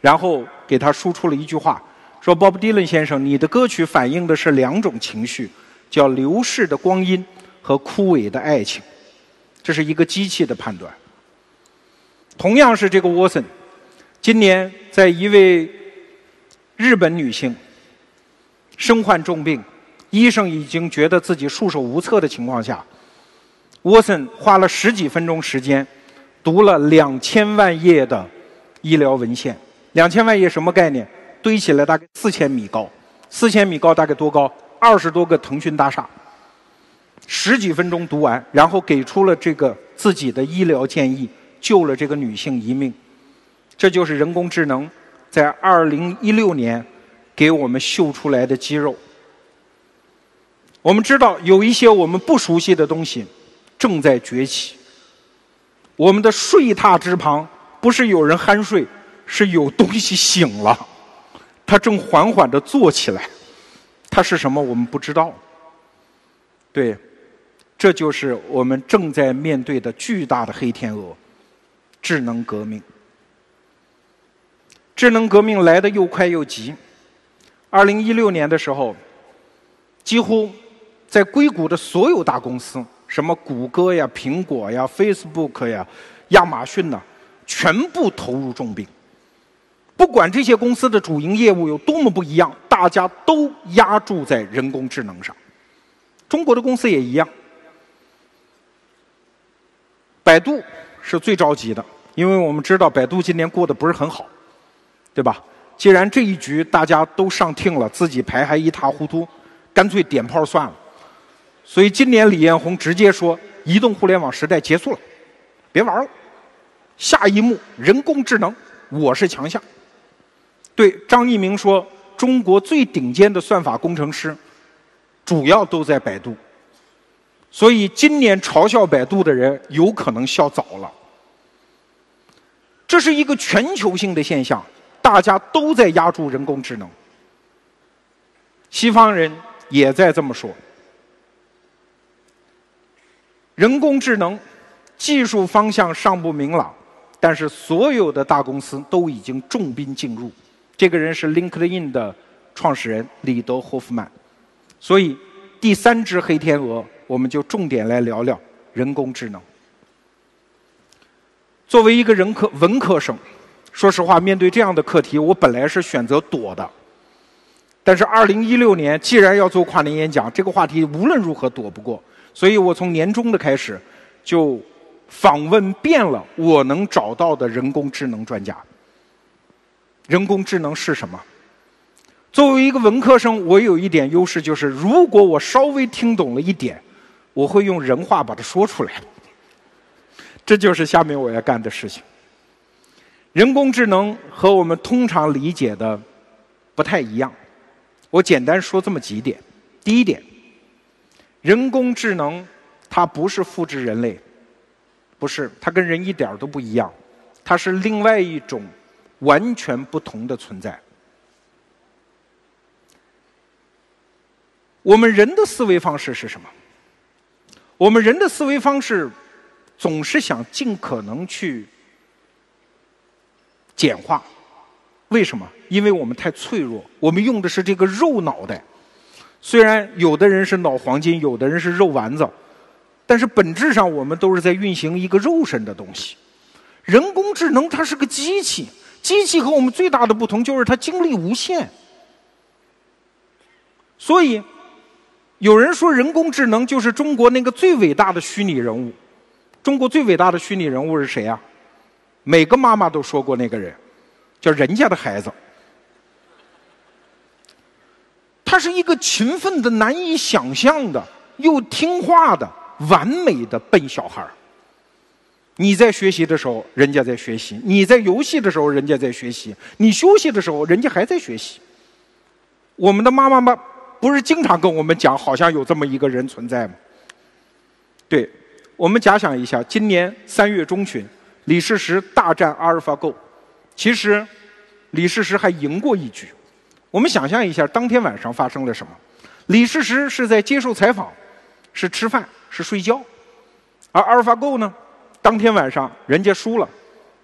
然后给他输出了一句话，说：“Bob Dylan 先生，你的歌曲反映的是两种情绪，叫流逝的光阴和枯萎的爱情。”这是一个机器的判断。同样是这个 Watson，今年在一位日本女性身患重病，医生已经觉得自己束手无策的情况下沃森花了十几分钟时间读了两千万页的医疗文献。两千万页什么概念？堆起来大概四千米高，四千米高大概多高？二十多个腾讯大厦。十几分钟读完，然后给出了这个自己的医疗建议，救了这个女性一命。这就是人工智能在二零一六年给我们秀出来的肌肉。我们知道有一些我们不熟悉的东西正在崛起。我们的睡榻之旁不是有人酣睡。是有东西醒了，它正缓缓地坐起来，它是什么？我们不知道。对，这就是我们正在面对的巨大的黑天鹅——智能革命。智能革命来得又快又急。二零一六年的时候，几乎在硅谷的所有大公司，什么谷歌呀、苹果呀、Facebook 呀、亚马逊呐，全部投入重兵。不管这些公司的主营业务有多么不一样，大家都压注在人工智能上。中国的公司也一样。百度是最着急的，因为我们知道百度今年过得不是很好，对吧？既然这一局大家都上听了，自己牌还一塌糊涂，干脆点炮算了。所以今年李彦宏直接说：“移动互联网时代结束了，别玩了，下一幕人工智能，我是强项。”对张一鸣说：“中国最顶尖的算法工程师，主要都在百度。所以今年嘲笑百度的人，有可能笑早了。这是一个全球性的现象，大家都在压住人工智能。西方人也在这么说。人工智能技术方向尚不明朗，但是所有的大公司都已经重兵进入。”这个人是 LinkedIn 的创始人李德霍夫曼，所以第三只黑天鹅，我们就重点来聊聊人工智能。作为一个人科文科生，说实话，面对这样的课题，我本来是选择躲的。但是2016年既然要做跨年演讲，这个话题无论如何躲不过，所以我从年终的开始就访问遍了我能找到的人工智能专家。人工智能是什么？作为一个文科生，我有一点优势，就是如果我稍微听懂了一点，我会用人话把它说出来。这就是下面我要干的事情。人工智能和我们通常理解的不太一样，我简单说这么几点。第一点，人工智能它不是复制人类，不是，它跟人一点都不一样，它是另外一种。完全不同的存在。我们人的思维方式是什么？我们人的思维方式总是想尽可能去简化。为什么？因为我们太脆弱，我们用的是这个肉脑袋。虽然有的人是脑黄金，有的人是肉丸子，但是本质上我们都是在运行一个肉身的东西。人工智能它是个机器。机器和我们最大的不同就是它精力无限，所以有人说人工智能就是中国那个最伟大的虚拟人物。中国最伟大的虚拟人物是谁啊？每个妈妈都说过那个人，叫人家的孩子。他是一个勤奋的、难以想象的、又听话的、完美的笨小孩你在学习的时候，人家在学习；你在游戏的时候，人家在学习；你休息的时候，人家还在学习。我们的妈妈们不是经常跟我们讲，好像有这么一个人存在吗？对，我们假想一下，今年三月中旬，李世石大战阿尔法狗，其实李世石还赢过一局。我们想象一下，当天晚上发生了什么？李世石是在接受采访，是吃饭，是睡觉，而阿尔法狗呢，当天晚上人家输了，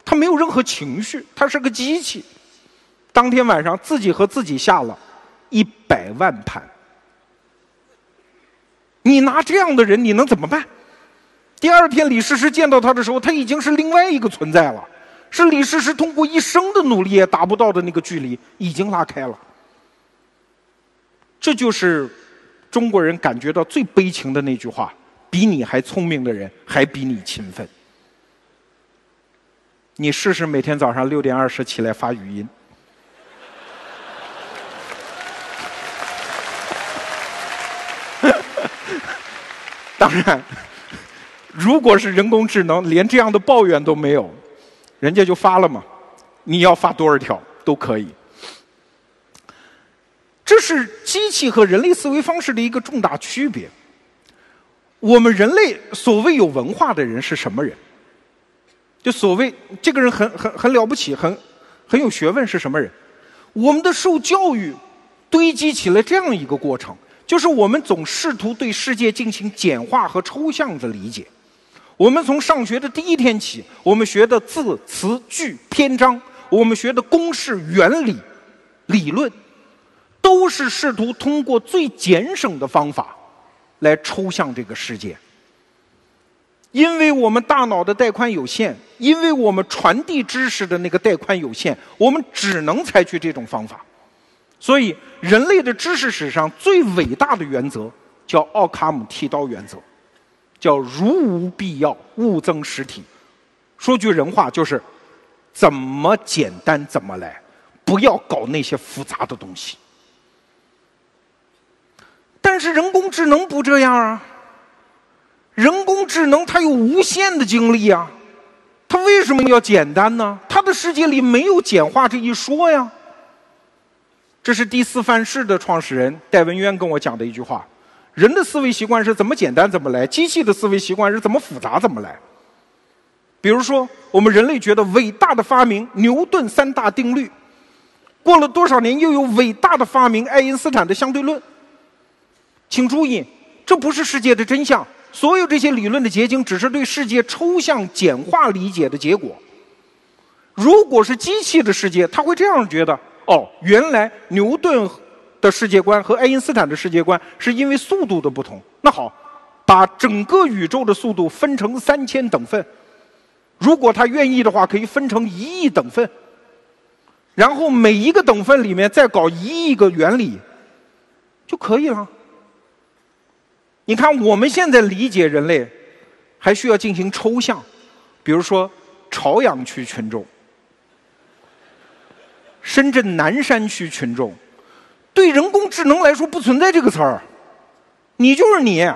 他没有任何情绪，他是个机器。当天晚上自己和自己下了一百万盘，你拿这样的人，你能怎么办？第二天李世石见到他的时候，他已经是另外一个存在了，是李世石通过一生的努力也达不到的那个距离，已经拉开了。这就是中国人感觉到最悲情的那句话：比你还聪明的人，还比你勤奋。你试试每天早上六点二十起来发语音。当然，如果是人工智能，连这样的抱怨都没有，人家就发了嘛。你要发多少条都可以。这是机器和人类思维方式的一个重大区别。我们人类所谓有文化的人是什么人？就所谓这个人很很很了不起，很很有学问是什么人？我们的受教育堆积起来这样一个过程，就是我们总试图对世界进行简化和抽象的理解。我们从上学的第一天起，我们学的字词句篇章，我们学的公式原理理论。都是试图通过最简省的方法来抽象这个世界，因为我们大脑的带宽有限，因为我们传递知识的那个带宽有限，我们只能采取这种方法。所以，人类的知识史上最伟大的原则叫奥卡姆剃刀原则，叫如无必要，勿增实体。说句人话，就是怎么简单怎么来，不要搞那些复杂的东西。但是人工智能不这样啊！人工智能它有无限的精力啊，它为什么要简单呢？它的世界里没有简化这一说呀。这是第四范式的创始人戴文渊跟我讲的一句话：人的思维习惯是怎么简单怎么来，机器的思维习惯是怎么复杂怎么来。比如说，我们人类觉得伟大的发明牛顿三大定律，过了多少年又有伟大的发明爱因斯坦的相对论。请注意，这不是世界的真相。所有这些理论的结晶，只是对世界抽象简化理解的结果。如果是机器的世界，他会这样觉得：哦，原来牛顿的世界观和爱因斯坦的世界观是因为速度的不同。那好，把整个宇宙的速度分成三千等份。如果他愿意的话，可以分成一亿等份。然后每一个等份里面再搞一亿个原理，就可以了。你看，我们现在理解人类，还需要进行抽象，比如说朝阳区群众、深圳南山区群众，对人工智能来说不存在这个词儿，你就是你，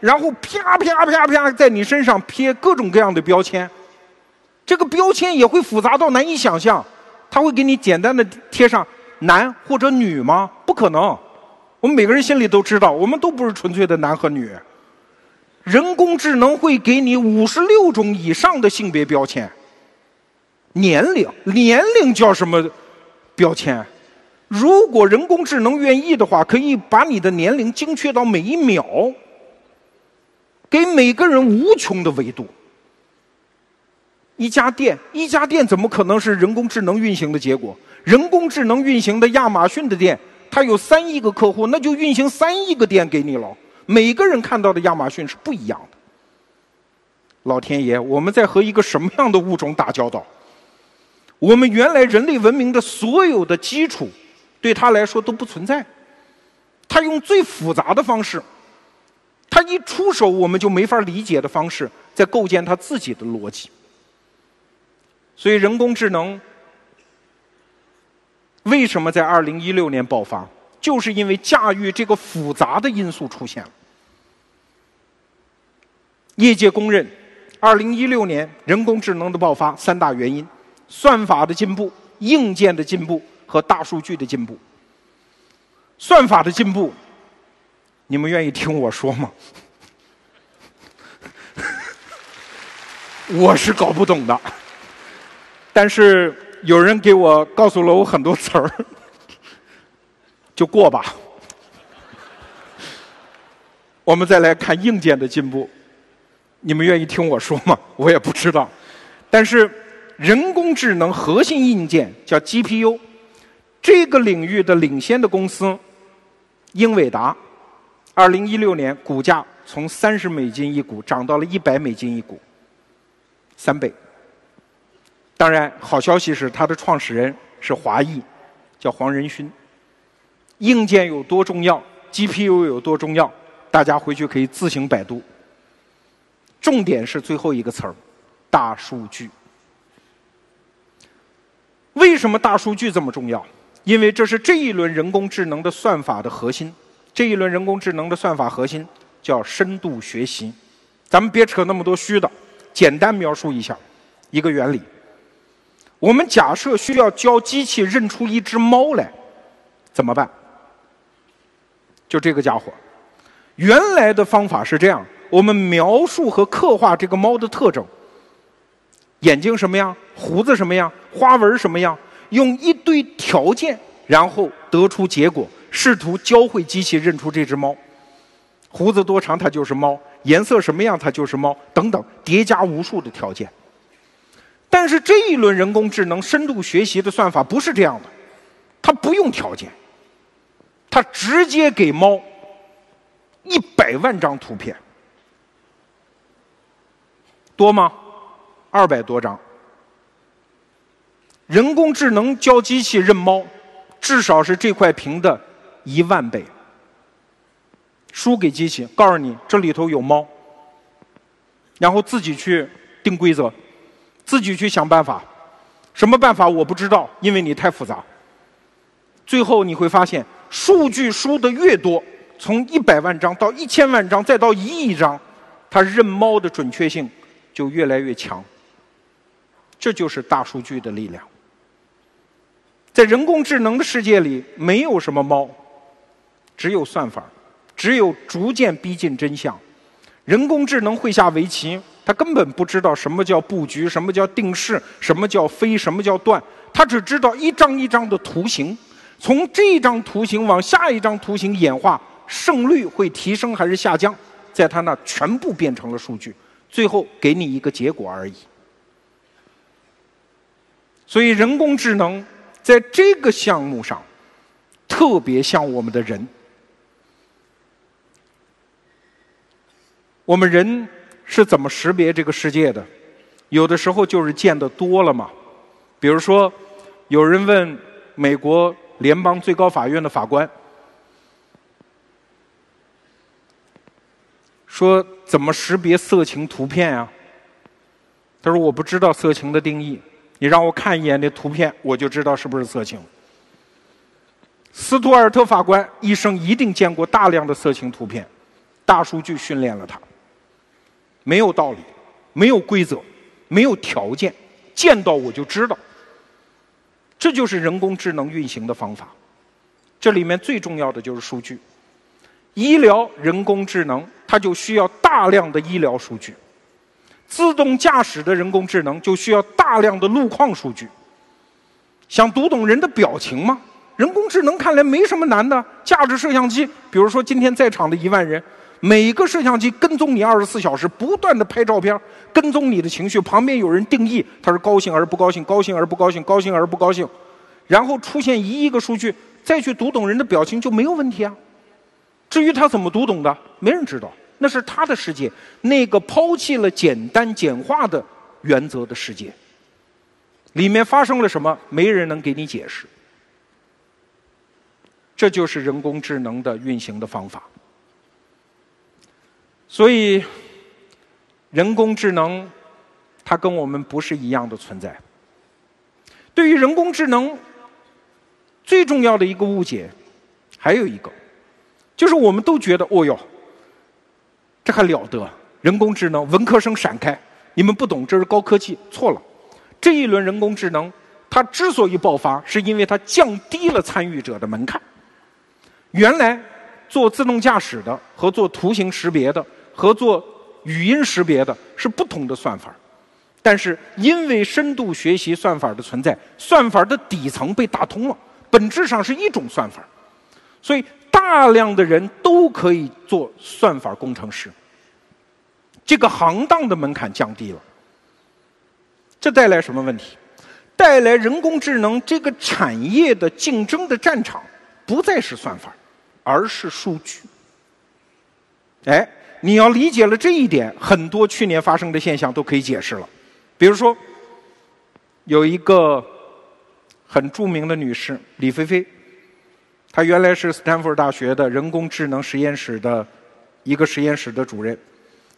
然后啪啪啪啪在你身上贴各种各样的标签，这个标签也会复杂到难以想象，他会给你简单的贴上男或者女吗？不可能。我们每个人心里都知道，我们都不是纯粹的男和女。人工智能会给你五十六种以上的性别标签。年龄，年龄叫什么标签？如果人工智能愿意的话，可以把你的年龄精确到每一秒，给每个人无穷的维度。一家店，一家店怎么可能是人工智能运行的结果？人工智能运行的亚马逊的店。他有三亿个客户，那就运行三亿个店给你了。每个人看到的亚马逊是不一样的。老天爷，我们在和一个什么样的物种打交道？我们原来人类文明的所有的基础，对他来说都不存在。他用最复杂的方式他一出手，我们就没法理解的方式，在构建他自己的逻辑。所以，人工智能为什么在二零一六年爆发？就是因为驾驭这个复杂的因素出现了。业界公认，二零一六年人工智能的爆发三大原因：算法的进步、硬件的进步和大数据的进步。算法的进步。你们愿意听我说吗？我是搞不懂的，但是有人给我告诉了我很多词儿，就过吧。我们再来看硬件的进步，你们愿意听我说吗？我也不知道，但是人工智能核心硬件叫 GPU，这个领域的领先的公司英伟达。二零一六年，股价从三十美金一股涨到了一百美金一股，三倍。当然，好消息是它的创始人是华裔，叫黄仁勋。硬件有多重要，GPU 有多重要，大家回去可以自行百度。重点是最后一个词儿：大数据。为什么大数据这么重要？因为这是这一轮人工智能的算法的核心。这一轮人工智能的算法核心叫深度学习，咱们别扯那么多虚的，简单描述一下一个原理。我们假设需要教机器认出一只猫来，怎么办？就这个家伙，原来的方法是这样：我们描述和刻画这个猫的特征，眼睛什么样，胡子什么样，花纹什么样，用一堆条件，然后得出结果。试图教会机器认出这只猫，胡子多长它就是猫，颜色什么样它就是猫，等等叠加无数的条件。但是这一轮人工智能深度学习的算法不是这样的，它不用条件，它直接给猫一百万张图片，多吗？二百多张。人工智能教机器认猫，至少是这块屏的。一万倍，输给机器，告诉你这里头有猫，然后自己去定规则，自己去想办法，什么办法我不知道，因为你太复杂。最后你会发现，数据输的越多，从一百万张到一千万张，再到一亿张，它认猫的准确性就越来越强。这就是大数据的力量。在人工智能的世界里，没有什么猫。只有算法，只有逐渐逼近真相。人工智能会下围棋，他根本不知道什么叫布局，什么叫定式，什么叫飞，什么叫断。他只知道一张一张的图形，从这张图形往下一张图形演化，胜率会提升还是下降，在他那全部变成了数据，最后给你一个结果而已。所以，人工智能在这个项目上特别像我们的人。我们人是怎么识别这个世界的？有的时候就是见得多了嘛。比如说，有人问美国联邦最高法院的法官，说怎么识别色情图片啊？他说我不知道色情的定义，你让我看一眼那图片，我就知道是不是色情。斯图尔特法官一生一定见过大量的色情图片，大数据训练了他。没有道理，没有规则，没有条件，见到我就知道。这就是人工智能运行的方法。这里面最重要的就是数据。医疗人工智能它就需要大量的医疗数据，自动驾驶的人工智能就需要大量的路况数据。想读懂人的表情吗？人工智能看来没什么难的，架着摄像机，比如说今天在场的一万人。每个摄像机跟踪你二十四小时，不断的拍照片，跟踪你的情绪。旁边有人定义他是高兴而不高兴，高兴而不高兴，高兴而不高兴，然后出现一亿个数据，再去读懂人的表情就没有问题啊。至于他怎么读懂的，没人知道，那是他的世界，那个抛弃了简单简化的原则的世界，里面发生了什么，没人能给你解释。这就是人工智能的运行的方法。所以，人工智能它跟我们不是一样的存在。对于人工智能最重要的一个误解，还有一个，就是我们都觉得，哦哟，这还了得！人工智能，文科生闪开，你们不懂，这是高科技。错了，这一轮人工智能，它之所以爆发，是因为它降低了参与者的门槛。原来做自动驾驶的和做图形识别的和做语音识别的是不同的算法。但是，因为深度学习算法的存在，算法的底层被打通了，本质上是一种算法，所以大量的人都可以做算法工程师。这个行当的门槛降低了，这带来什么问题？带来人工智能这个产业的竞争的战场不再是算法，而是数据。哎，你要理解了这一点，很多去年发生的现象都可以解释了。比如说，有一个很著名的女士李飞飞，她原来是斯坦福大学的人工智能实验室的一个实验室的主任，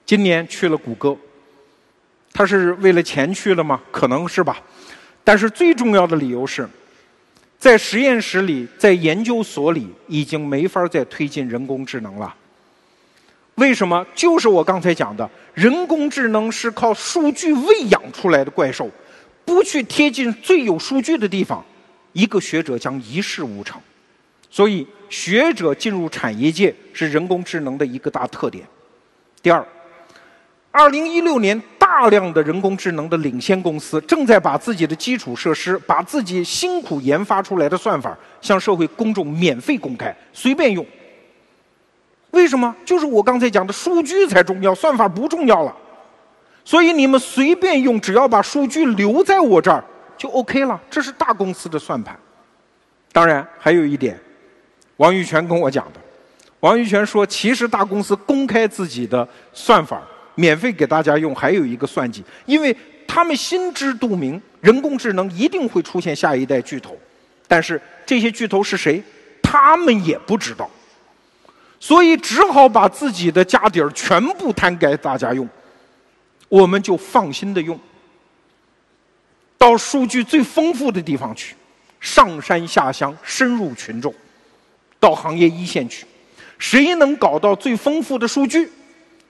今年去了谷歌。她是为了钱去了吗？可能是吧。但是最重要的理由是，在实验室里，在研究所里，已经没法再推进人工智能了。为什么？就是我刚才讲的，人工智能是靠数据喂养出来的怪兽，不去贴近最有数据的地方，一个学者将一事无成。所以，学者进入产业界是人工智能的一个大特点。第二，二零一六年，大量的人工智能的领先公司正在把自己的基础设施、把自己辛苦研发出来的算法向社会公众免费公开，随便用。为什么？就是我刚才讲的数据才重要，算法不重要了。所以你们随便用，只要把数据留在我这儿就 OK 了。这是大公司的算盘。当然，还有一点，王玉泉跟我讲的。王玉泉说，其实大公司公开自己的算法，免费给大家用，还有一个算计，因为他们心知肚明，人工智能一定会出现下一代巨头。但是这些巨头是谁，他们也不知道。所以只好把自己的家底儿全部摊给大家用，我们就放心的用。到数据最丰富的地方去，上山下乡，深入群众，到行业一线去，谁能搞到最丰富的数据，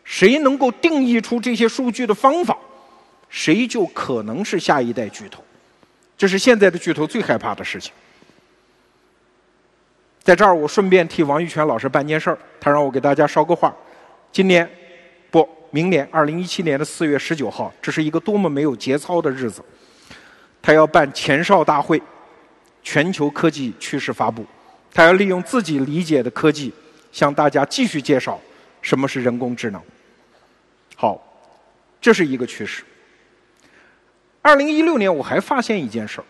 谁能够定义出这些数据的方法，谁就可能是下一代巨头。这是现在的巨头最害怕的事情。在这儿，我顺便替王玉泉老师办件事儿，他让我给大家捎个话。今年，不，明年，二零一七年的四月十九号，这是一个多么没有节操的日子。他要办前哨大会，全球科技趋势发布。他要利用自己理解的科技，向大家继续介绍什么是人工智能。好，这是一个趋势。二零一六年，我还发现一件事儿。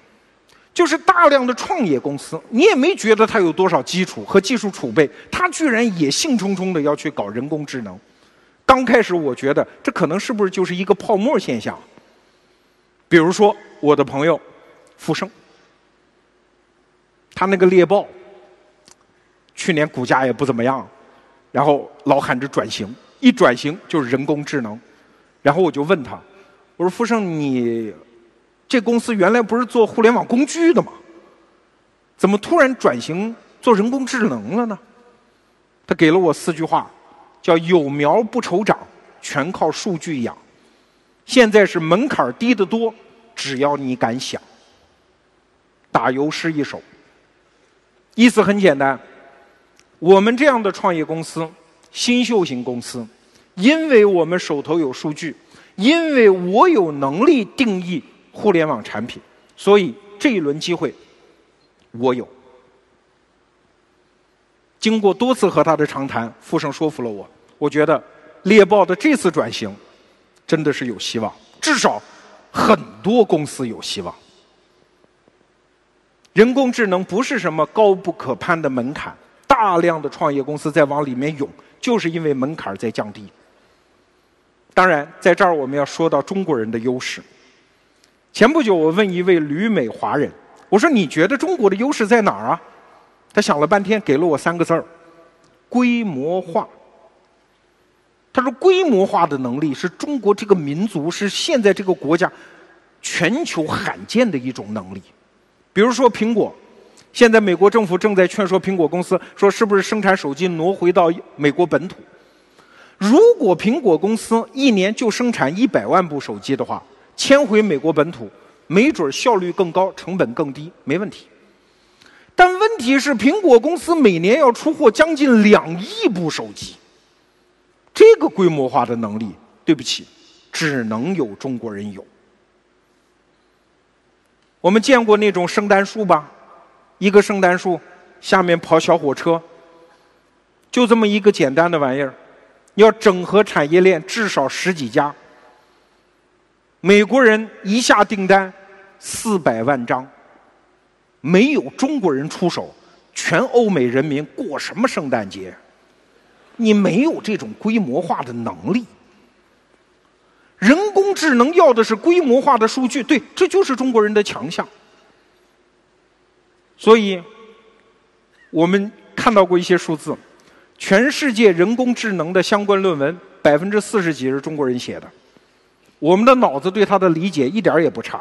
就是大量的创业公司，你也没觉得它有多少基础和技术储备，它居然也兴冲冲的要去搞人工智能。刚开始我觉得这可能是不是就是一个泡沫现象？比如说我的朋友富盛，他那个猎豹去年股价也不怎么样，然后老喊着转型，一转型就是人工智能，然后我就问他，我说富盛你。这公司原来不是做互联网工具的吗？怎么突然转型做人工智能了呢？他给了我四句话，叫“有苗不愁长，全靠数据养”。现在是门槛低得多，只要你敢想，打油诗一首。意思很简单，我们这样的创业公司、新秀型公司，因为我们手头有数据，因为我有能力定义。互联网产品，所以这一轮机会我有。经过多次和他的长谈，富盛说服了我。我觉得猎豹的这次转型真的是有希望，至少很多公司有希望。人工智能不是什么高不可攀的门槛，大量的创业公司在往里面涌，就是因为门槛在降低。当然，在这儿我们要说到中国人的优势。前不久，我问一位旅美华人：“我说你觉得中国的优势在哪儿啊？”他想了半天，给了我三个字儿：规模化。他说规模化的能力，是中国这个民族，是现在这个国家全球罕见的一种能力。比如说苹果，现在美国政府正在劝说苹果公司，说是不是生产手机挪回到美国本土？如果苹果公司一年就生产一百万部手机的话，迁回美国本土，没准效率更高，成本更低，没问题。但问题是，苹果公司每年要出货将近两亿部手机，这个规模化的能力，对不起，只能有中国人有。我们见过那种圣诞树吧？一个圣诞树下面跑小火车，就这么一个简单的玩意儿，要整合产业链，至少十几家。美国人一下订单四百万张。没有中国人出手，全欧美人民过什么圣诞节？你没有这种规模化的能力。人工智能要的是规模化的数据，对，这就是中国人的强项。所以，我们看到过一些数字，全世界人工智能的相关论文百分之四十几是中国人写的，我们的脑子对它的理解一点也不差。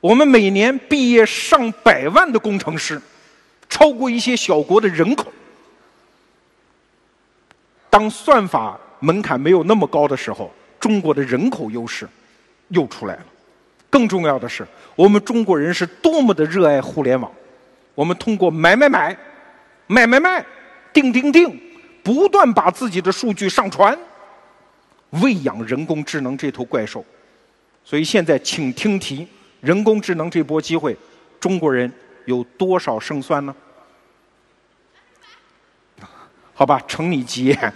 我们每年毕业上百万的工程师，超过一些小国的人口。当算法门槛没有那么高的时候，中国的人口优势又出来了。更重要的是，我们中国人是多么的热爱互联网。我们通过买买买、卖卖卖、订订订，不断把自己的数据上传，喂养人工智能这头怪兽。所以现在，请听题。人工智能这波机会，中国人有多少胜算呢？好吧，承你吉言。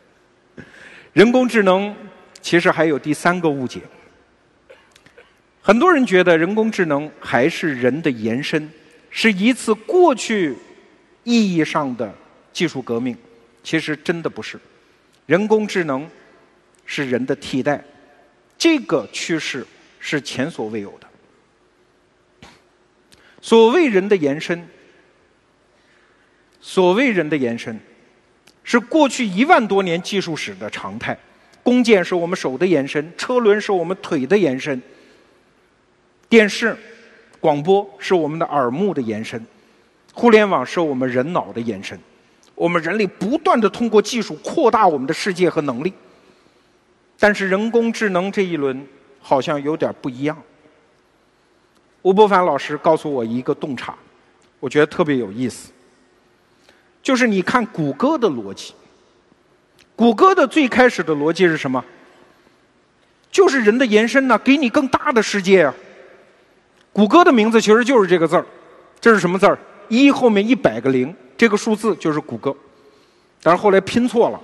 人工智能其实还有第三个误解，很多人觉得人工智能还是人的延伸，是一次过去意义上的技术革命，其实真的不是。人工智能是人的替代，这个趋势。是前所未有的。所谓人的延伸，所谓人的延伸，是过去一万多年技术史的常态。弓箭是我们手的延伸，车轮是我们腿的延伸，电视、广播是我们的耳目的延伸，互联网是我们人脑的延伸。我们人类不断的通过技术扩大我们的世界和能力，但是人工智能这一轮。好像有点不一样。吴伯凡老师告诉我一个洞察，我觉得特别有意思。就是你看谷歌的逻辑，谷歌的最开始的逻辑是什么？就是人的延伸呢，给你更大的世界啊。谷歌的名字其实就是这个字儿，这是什么字儿？一后面一百个零，这个数字就是谷歌，但是后来拼错了。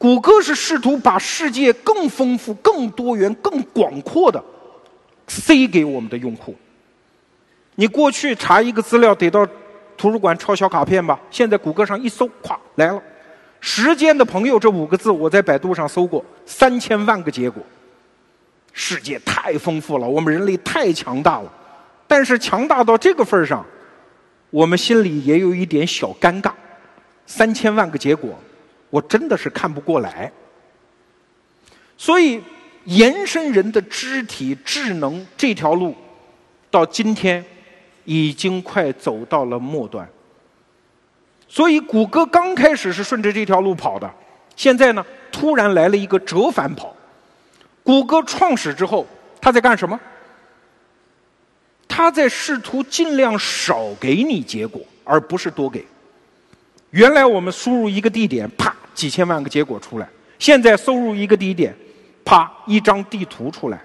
谷歌是试图把世界更丰富、更多元、更广阔的塞给我们的用户。你过去查一个资料得到图书馆抄小卡片吧？现在谷歌上一搜，咵来了。时间的朋友这五个字，我在百度上搜过三千万个结果。世界太丰富了，我们人类太强大了，但是强大到这个份儿上，我们心里也有一点小尴尬。三千万个结果。我真的是看不过来，所以延伸人的肢体智能这条路，到今天已经快走到了末端。所以谷歌刚开始是顺着这条路跑的，现在呢突然来了一个折返跑。谷歌创始之后，他在干什么？他在试图尽量少给你结果，而不是多给。原来我们输入一个地点，啪。几千万个结果出来，现在搜入一个地点，啪，一张地图出来，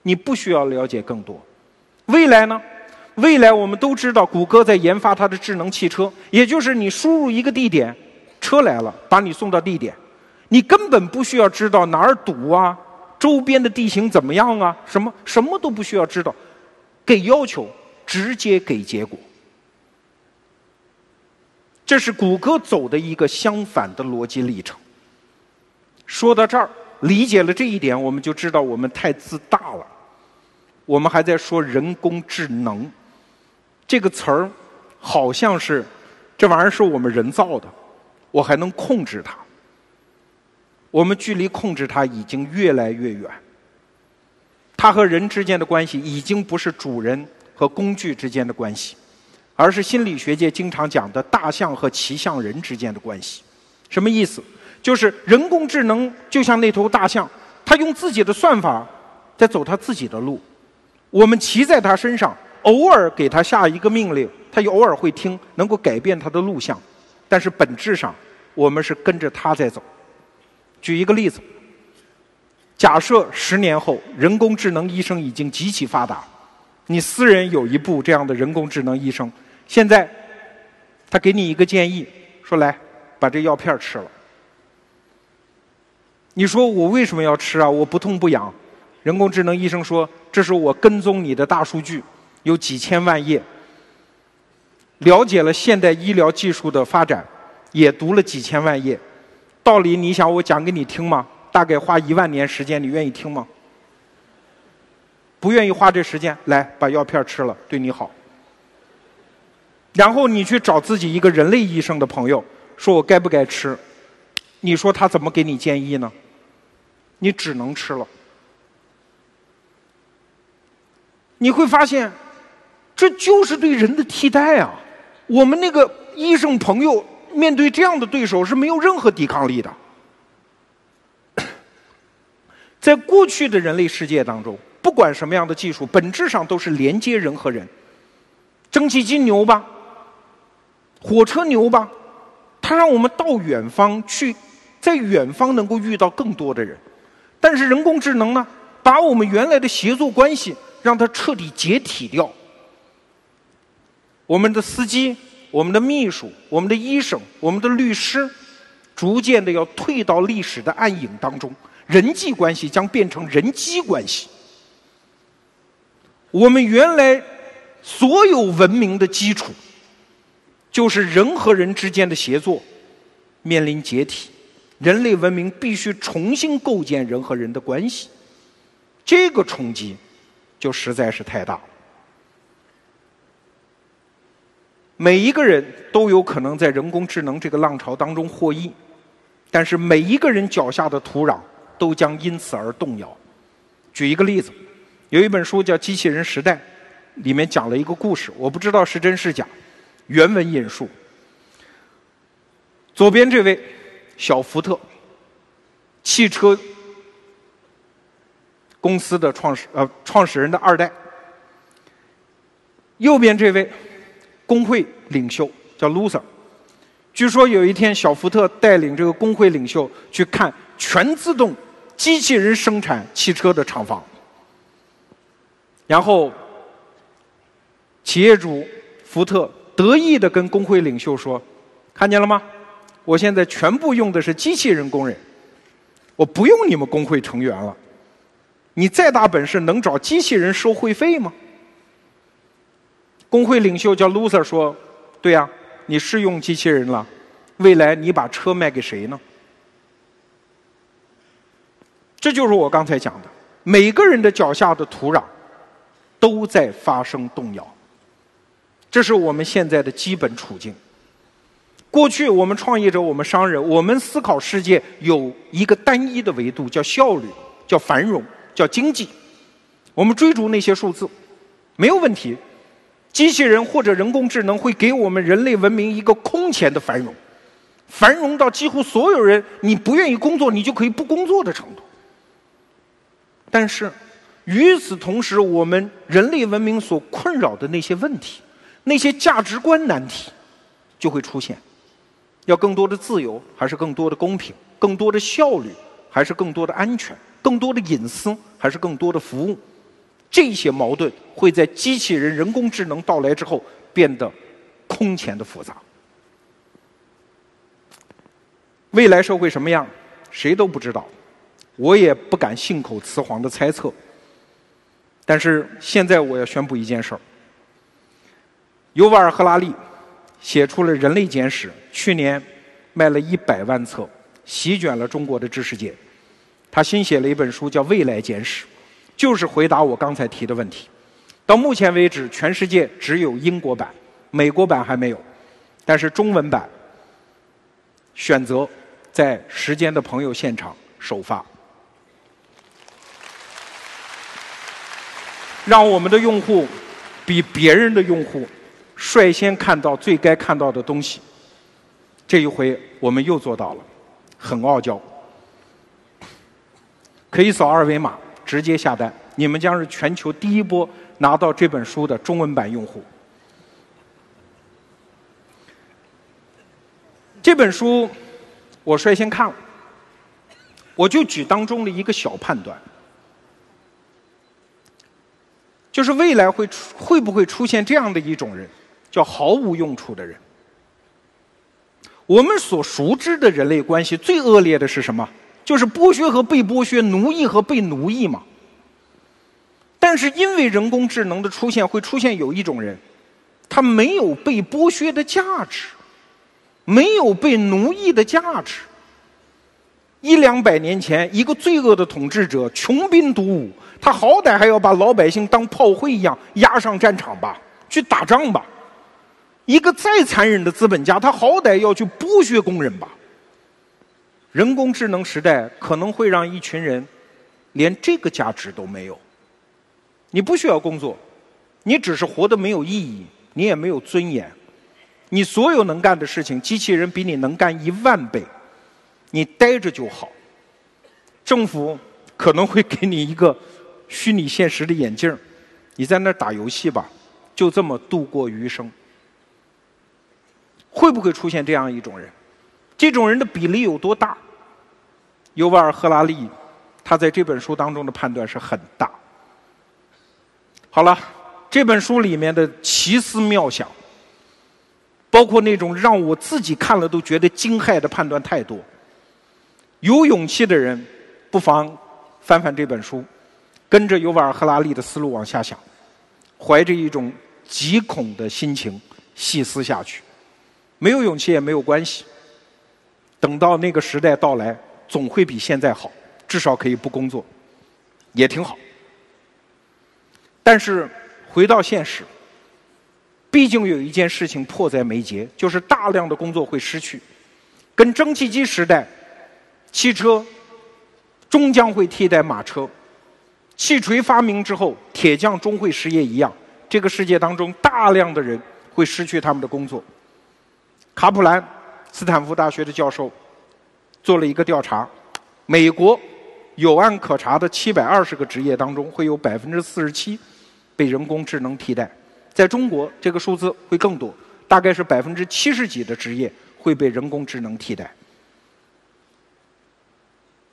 你不需要了解更多。未来呢？未来我们都知道，谷歌在研发它的智能汽车，也就是你输入一个地点，车来了，把你送到地点，你根本不需要知道哪儿堵啊，周边的地形怎么样啊，什么什么都不需要知道，给要求，直接给结果。这是谷歌走的一个相反的逻辑历程。说到这儿，理解了这一点，我们就知道我们太自大了。我们还在说人工智能这个词儿，好像是这玩意儿是我们人造的。我还能控制它。我们距离控制它已经越来越远。它和人之间的关系已经不是主人和工具之间的关系，而是心理学界经常讲的大象和骑象人之间的关系。什么意思？就是人工智能就像那头大象，它用自己的算法在走它自己的路。我们骑在它身上，偶尔给它下一个命令，它偶尔会听，能够改变它的路向。但是本质上，我们是跟着它在走。举一个例子。假设十年后人工智能医生已经极其发达，你私人有一部这样的人工智能医生，现在他给你一个建议，说来把这药片吃了。你说我为什么要吃啊？我不痛不痒。人工智能医生说，这是我跟踪你的大数据，有几千万页，了解了现代医疗技术的发展，也读了几千万页，道理你想我讲给你听吗？大概花一万年时间，你愿意听吗？不愿意花这时间，来把药片吃了，对你好。然后你去找自己一个人类医生的朋友，说我该不该吃？你说他怎么给你建议呢？你只能吃了。你会发现，这就是对人的替代啊！我们那个医生朋友面对这样的对手是没有任何抵抗力的。在过去的人类世界当中，不管什么样的技术，本质上都是连接人和人。蒸汽机牛吧，火车牛吧，它让我们到远方去，在远方能够遇到更多的人。但是人工智能呢，把我们原来的协作关系让它彻底解体掉。我们的司机、我们的秘书、我们的医生、我们的律师，逐渐的要退到历史的暗影当中。人际关系将变成人机关系。我们原来所有文明的基础，就是人和人之间的协作面临解体，人类文明必须重新构建人和人的关系。这个冲击就实在是太大了。每一个人都有可能在人工智能这个浪潮当中获益，但是每一个人脚下的土壤。都将因此而动摇。举一个例子，有一本书叫《机器人时代》，里面讲了一个故事，我不知道是真是假。原文引述：左边这位小福特汽车公司的创始呃创始人的二代，右边这位工会领袖叫 loser。据说有一天，小福特带领这个工会领袖去看全自动。机器人生产汽车的厂房，然后企业主福特得意的跟工会领袖说：“看见了吗？我现在全部用的是机器人工人，我不用你们工会成员了。你再大本事，能找机器人收会费吗？”工会领袖叫 loser 说：“对呀，你是用机器人了，未来你把车卖给谁呢？”这就是我刚才讲的，每个人的脚下的土壤都在发生动摇，这是我们现在的基本处境。过去我们创业者、我们商人，我们思考世界有一个单一的维度，叫效率、叫繁荣、叫经济。我们追逐那些数字没有问题，机器人或者人工智能会给我们人类文明一个空前的繁荣，繁荣到几乎所有人你不愿意工作，你就可以不工作的程度。但是，与此同时，我们人类文明所困扰的那些问题，那些价值观难题，就会出现：要更多的自由，还是更多的公平？更多的效率，还是更多的安全？更多的隐私，还是更多的服务？这些矛盾会在机器人、人工智能到来之后变得空前的复杂。未来社会什么样，谁都不知道。我也不敢信口雌黄的猜测，但是现在我要宣布一件事儿：尤瓦尔·赫拉利写出了《人类简史》，去年卖了一百万册，席卷了中国的知识界。他新写了一本书叫《未来简史》，就是回答我刚才提的问题。到目前为止，全世界只有英国版，美国版还没有，但是中文版选择在时间的朋友现场首发，让我们的用户比别人的用户率先看到最该看到的东西。这一回我们又做到了，很傲娇。可以扫二维码直接下单，你们将是全球第一波拿到这本书的中文版用户。这本书我率先看了，我就举当中的一个小判断，就是未来会会不会出现这样的一种人，叫毫无用处的人。我们所熟知的人类关系最恶劣的是什么？就是剥削和被剥削，奴役和被奴役嘛。但是因为人工智能的出现，会出现有一种人，他没有被剥削的价值，没有被奴役的价值。一两百年前，一个罪恶的统治者穷兵黩武，他好歹还要把老百姓当炮灰一样押上战场吧，去打仗吧。一个再残忍的资本家，他好歹要去剥削工人吧。人工智能时代可能会让一群人连这个价值都没有。你不需要工作，你只是活得没有意义，你也没有尊严。你所有能干的事情，机器人比你能干一万倍。你待着就好。政府可能会给你一个虚拟现实的眼镜你在那儿打游戏吧，就这么度过余生。会不会出现这样一种人？这种人的比例有多大？尤瓦尔·赫拉利他在这本书当中的判断是很大。好了，这本书里面的奇思妙想，包括那种让我自己看了都觉得惊骇的判断太多。有勇气的人不妨翻翻这本书，跟着尤瓦尔·赫拉利的思路往下想，怀着一种极恐的心情细思下去。没有勇气也没有关系，等到那个时代到来，总会比现在好，至少可以不工作，也挺好。但是回到现实，毕竟有一件事情迫在眉睫，就是大量的工作会失去。跟蒸汽机时代，汽车终将会替代马车；汽锤发明之后，铁匠终会失业一样，这个世界当中大量的人会失去他们的工作。卡普兰，斯坦福大学的教授做了一个调查：美国有案可查的七百二十个职业当中，会有百分之四十七被人工智能替代；在中国，这个数字会更多，大概是百分之七十几的职业会被人工智能替代。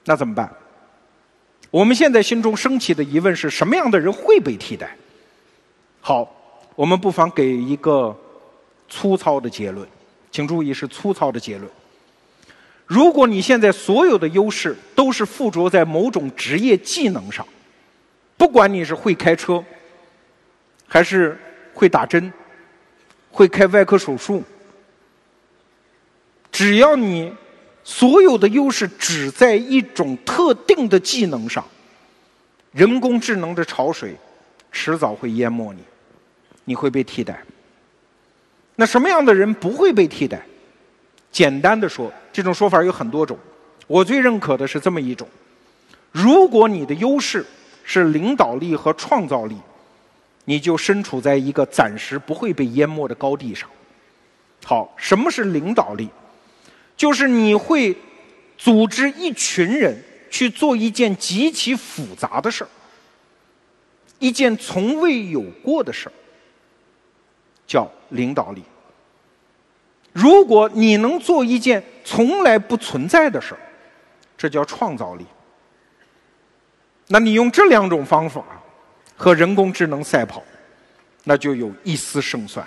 那怎么办？我们现在心中升起的疑问是什么样的人会被替代？好，我们不妨给一个粗糙的结论。请注意，是粗糙的结论。如果你现在所有的优势都是附着在某种职业技能上，不管你是会开车，还是会打针，会开外科手术，只要你所有的优势只在一种特定的技能上，人工智能的潮水迟早会淹没你，你会被替代。那什么样的人不会被替代？简单的说，这种说法有很多种。我最认可的是这么一种：如果你的优势是领导力和创造力，你就身处在一个暂时不会被淹没的高地上。好，什么是领导力？就是你会组织一群人去做一件极其复杂的事儿，一件从未有过的事儿。叫领导力。如果你能做一件从来不存在的事儿，这叫创造力。那你用这两种方法和人工智能赛跑，那就有一丝胜算。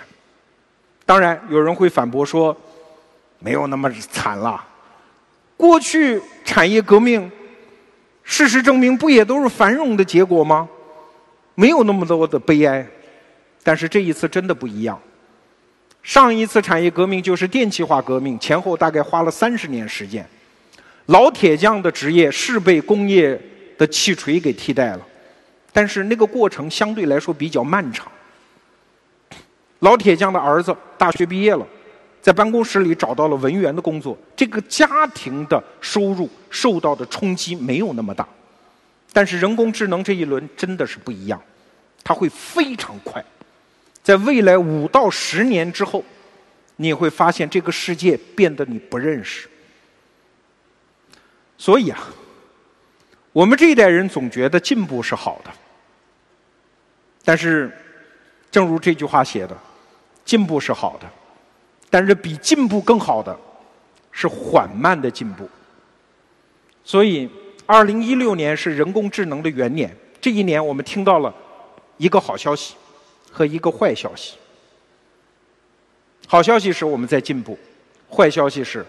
当然，有人会反驳说，没有那么惨了。过去产业革命，事实证明不也都是繁荣的结果吗？没有那么多的悲哀。但是这一次真的不一样。上一次产业革命就是电气化革命，前后大概花了三十年时间。老铁匠的职业是被工业的汽锤给替代了，但是那个过程相对来说比较漫长。老铁匠的儿子大学毕业了，在办公室里找到了文员的工作，这个家庭的收入受到的冲击没有那么大。但是人工智能这一轮真的是不一样，它会非常快，在未来五到十年之后，你会发现这个世界变得你不认识。所以啊，我们这一代人总觉得进步是好的，但是，正如这句话写的，进步是好的，但是比进步更好的是缓慢的进步。所以，二零一六年是人工智能的元年，这一年我们听到了一个好消息和一个坏消息。好消息是我们在进步，坏消息是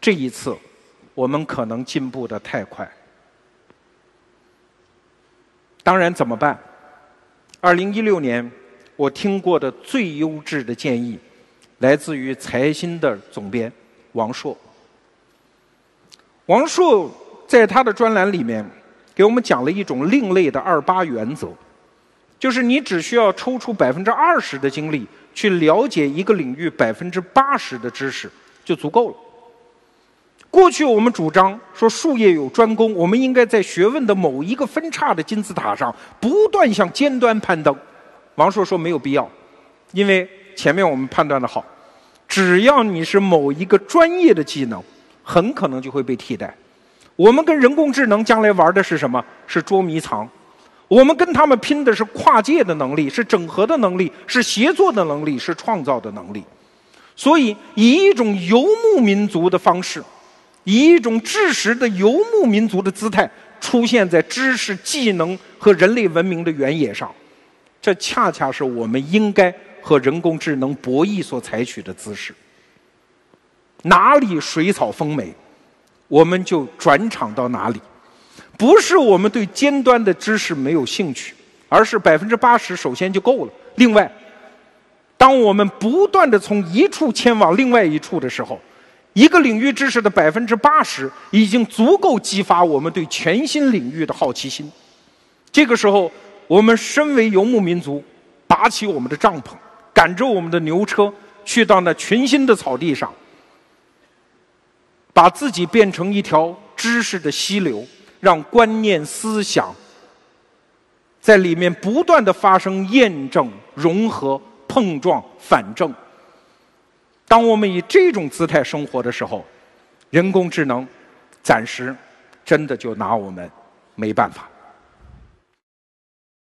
这一次。我们可能进步的太快，当然怎么办？二零一六年，我听过的最优质的建议，来自于财新的总编王硕。王硕在他的专栏里面给我们讲了一种另类的二八原则，就是你只需要抽出百分之二十的精力去了解一个领域百分之八十的知识就足够了。过去我们主张说术业有专攻，我们应该在学问的某一个分叉的金字塔上不断向尖端攀登。王朔说没有必要，因为前面我们判断的好，只要你是某一个专业的技能，很可能就会被替代。我们跟人工智能将来玩的是什么？是捉迷藏。我们跟他们拼的是跨界的能力，是整合的能力，是协作的能力，是创造的能力。所以，以一种游牧民族的方式。以一种知识的游牧民族的姿态出现在知识、技能和人类文明的原野上，这恰恰是我们应该和人工智能博弈所采取的姿势。哪里水草丰美，我们就转场到哪里。不是我们对尖端的知识没有兴趣，而是百分之八十首先就够了。另外，当我们不断的从一处迁往另外一处的时候。一个领域知识的百分之八十，已经足够激发我们对全新领域的好奇心。这个时候，我们身为游牧民族，拔起我们的帐篷，赶着我们的牛车，去到那群新的草地上，把自己变成一条知识的溪流，让观念、思想在里面不断的发生验证、融合、碰撞、反证。当我们以这种姿态生活的时候，人工智能暂时真的就拿我们没办法。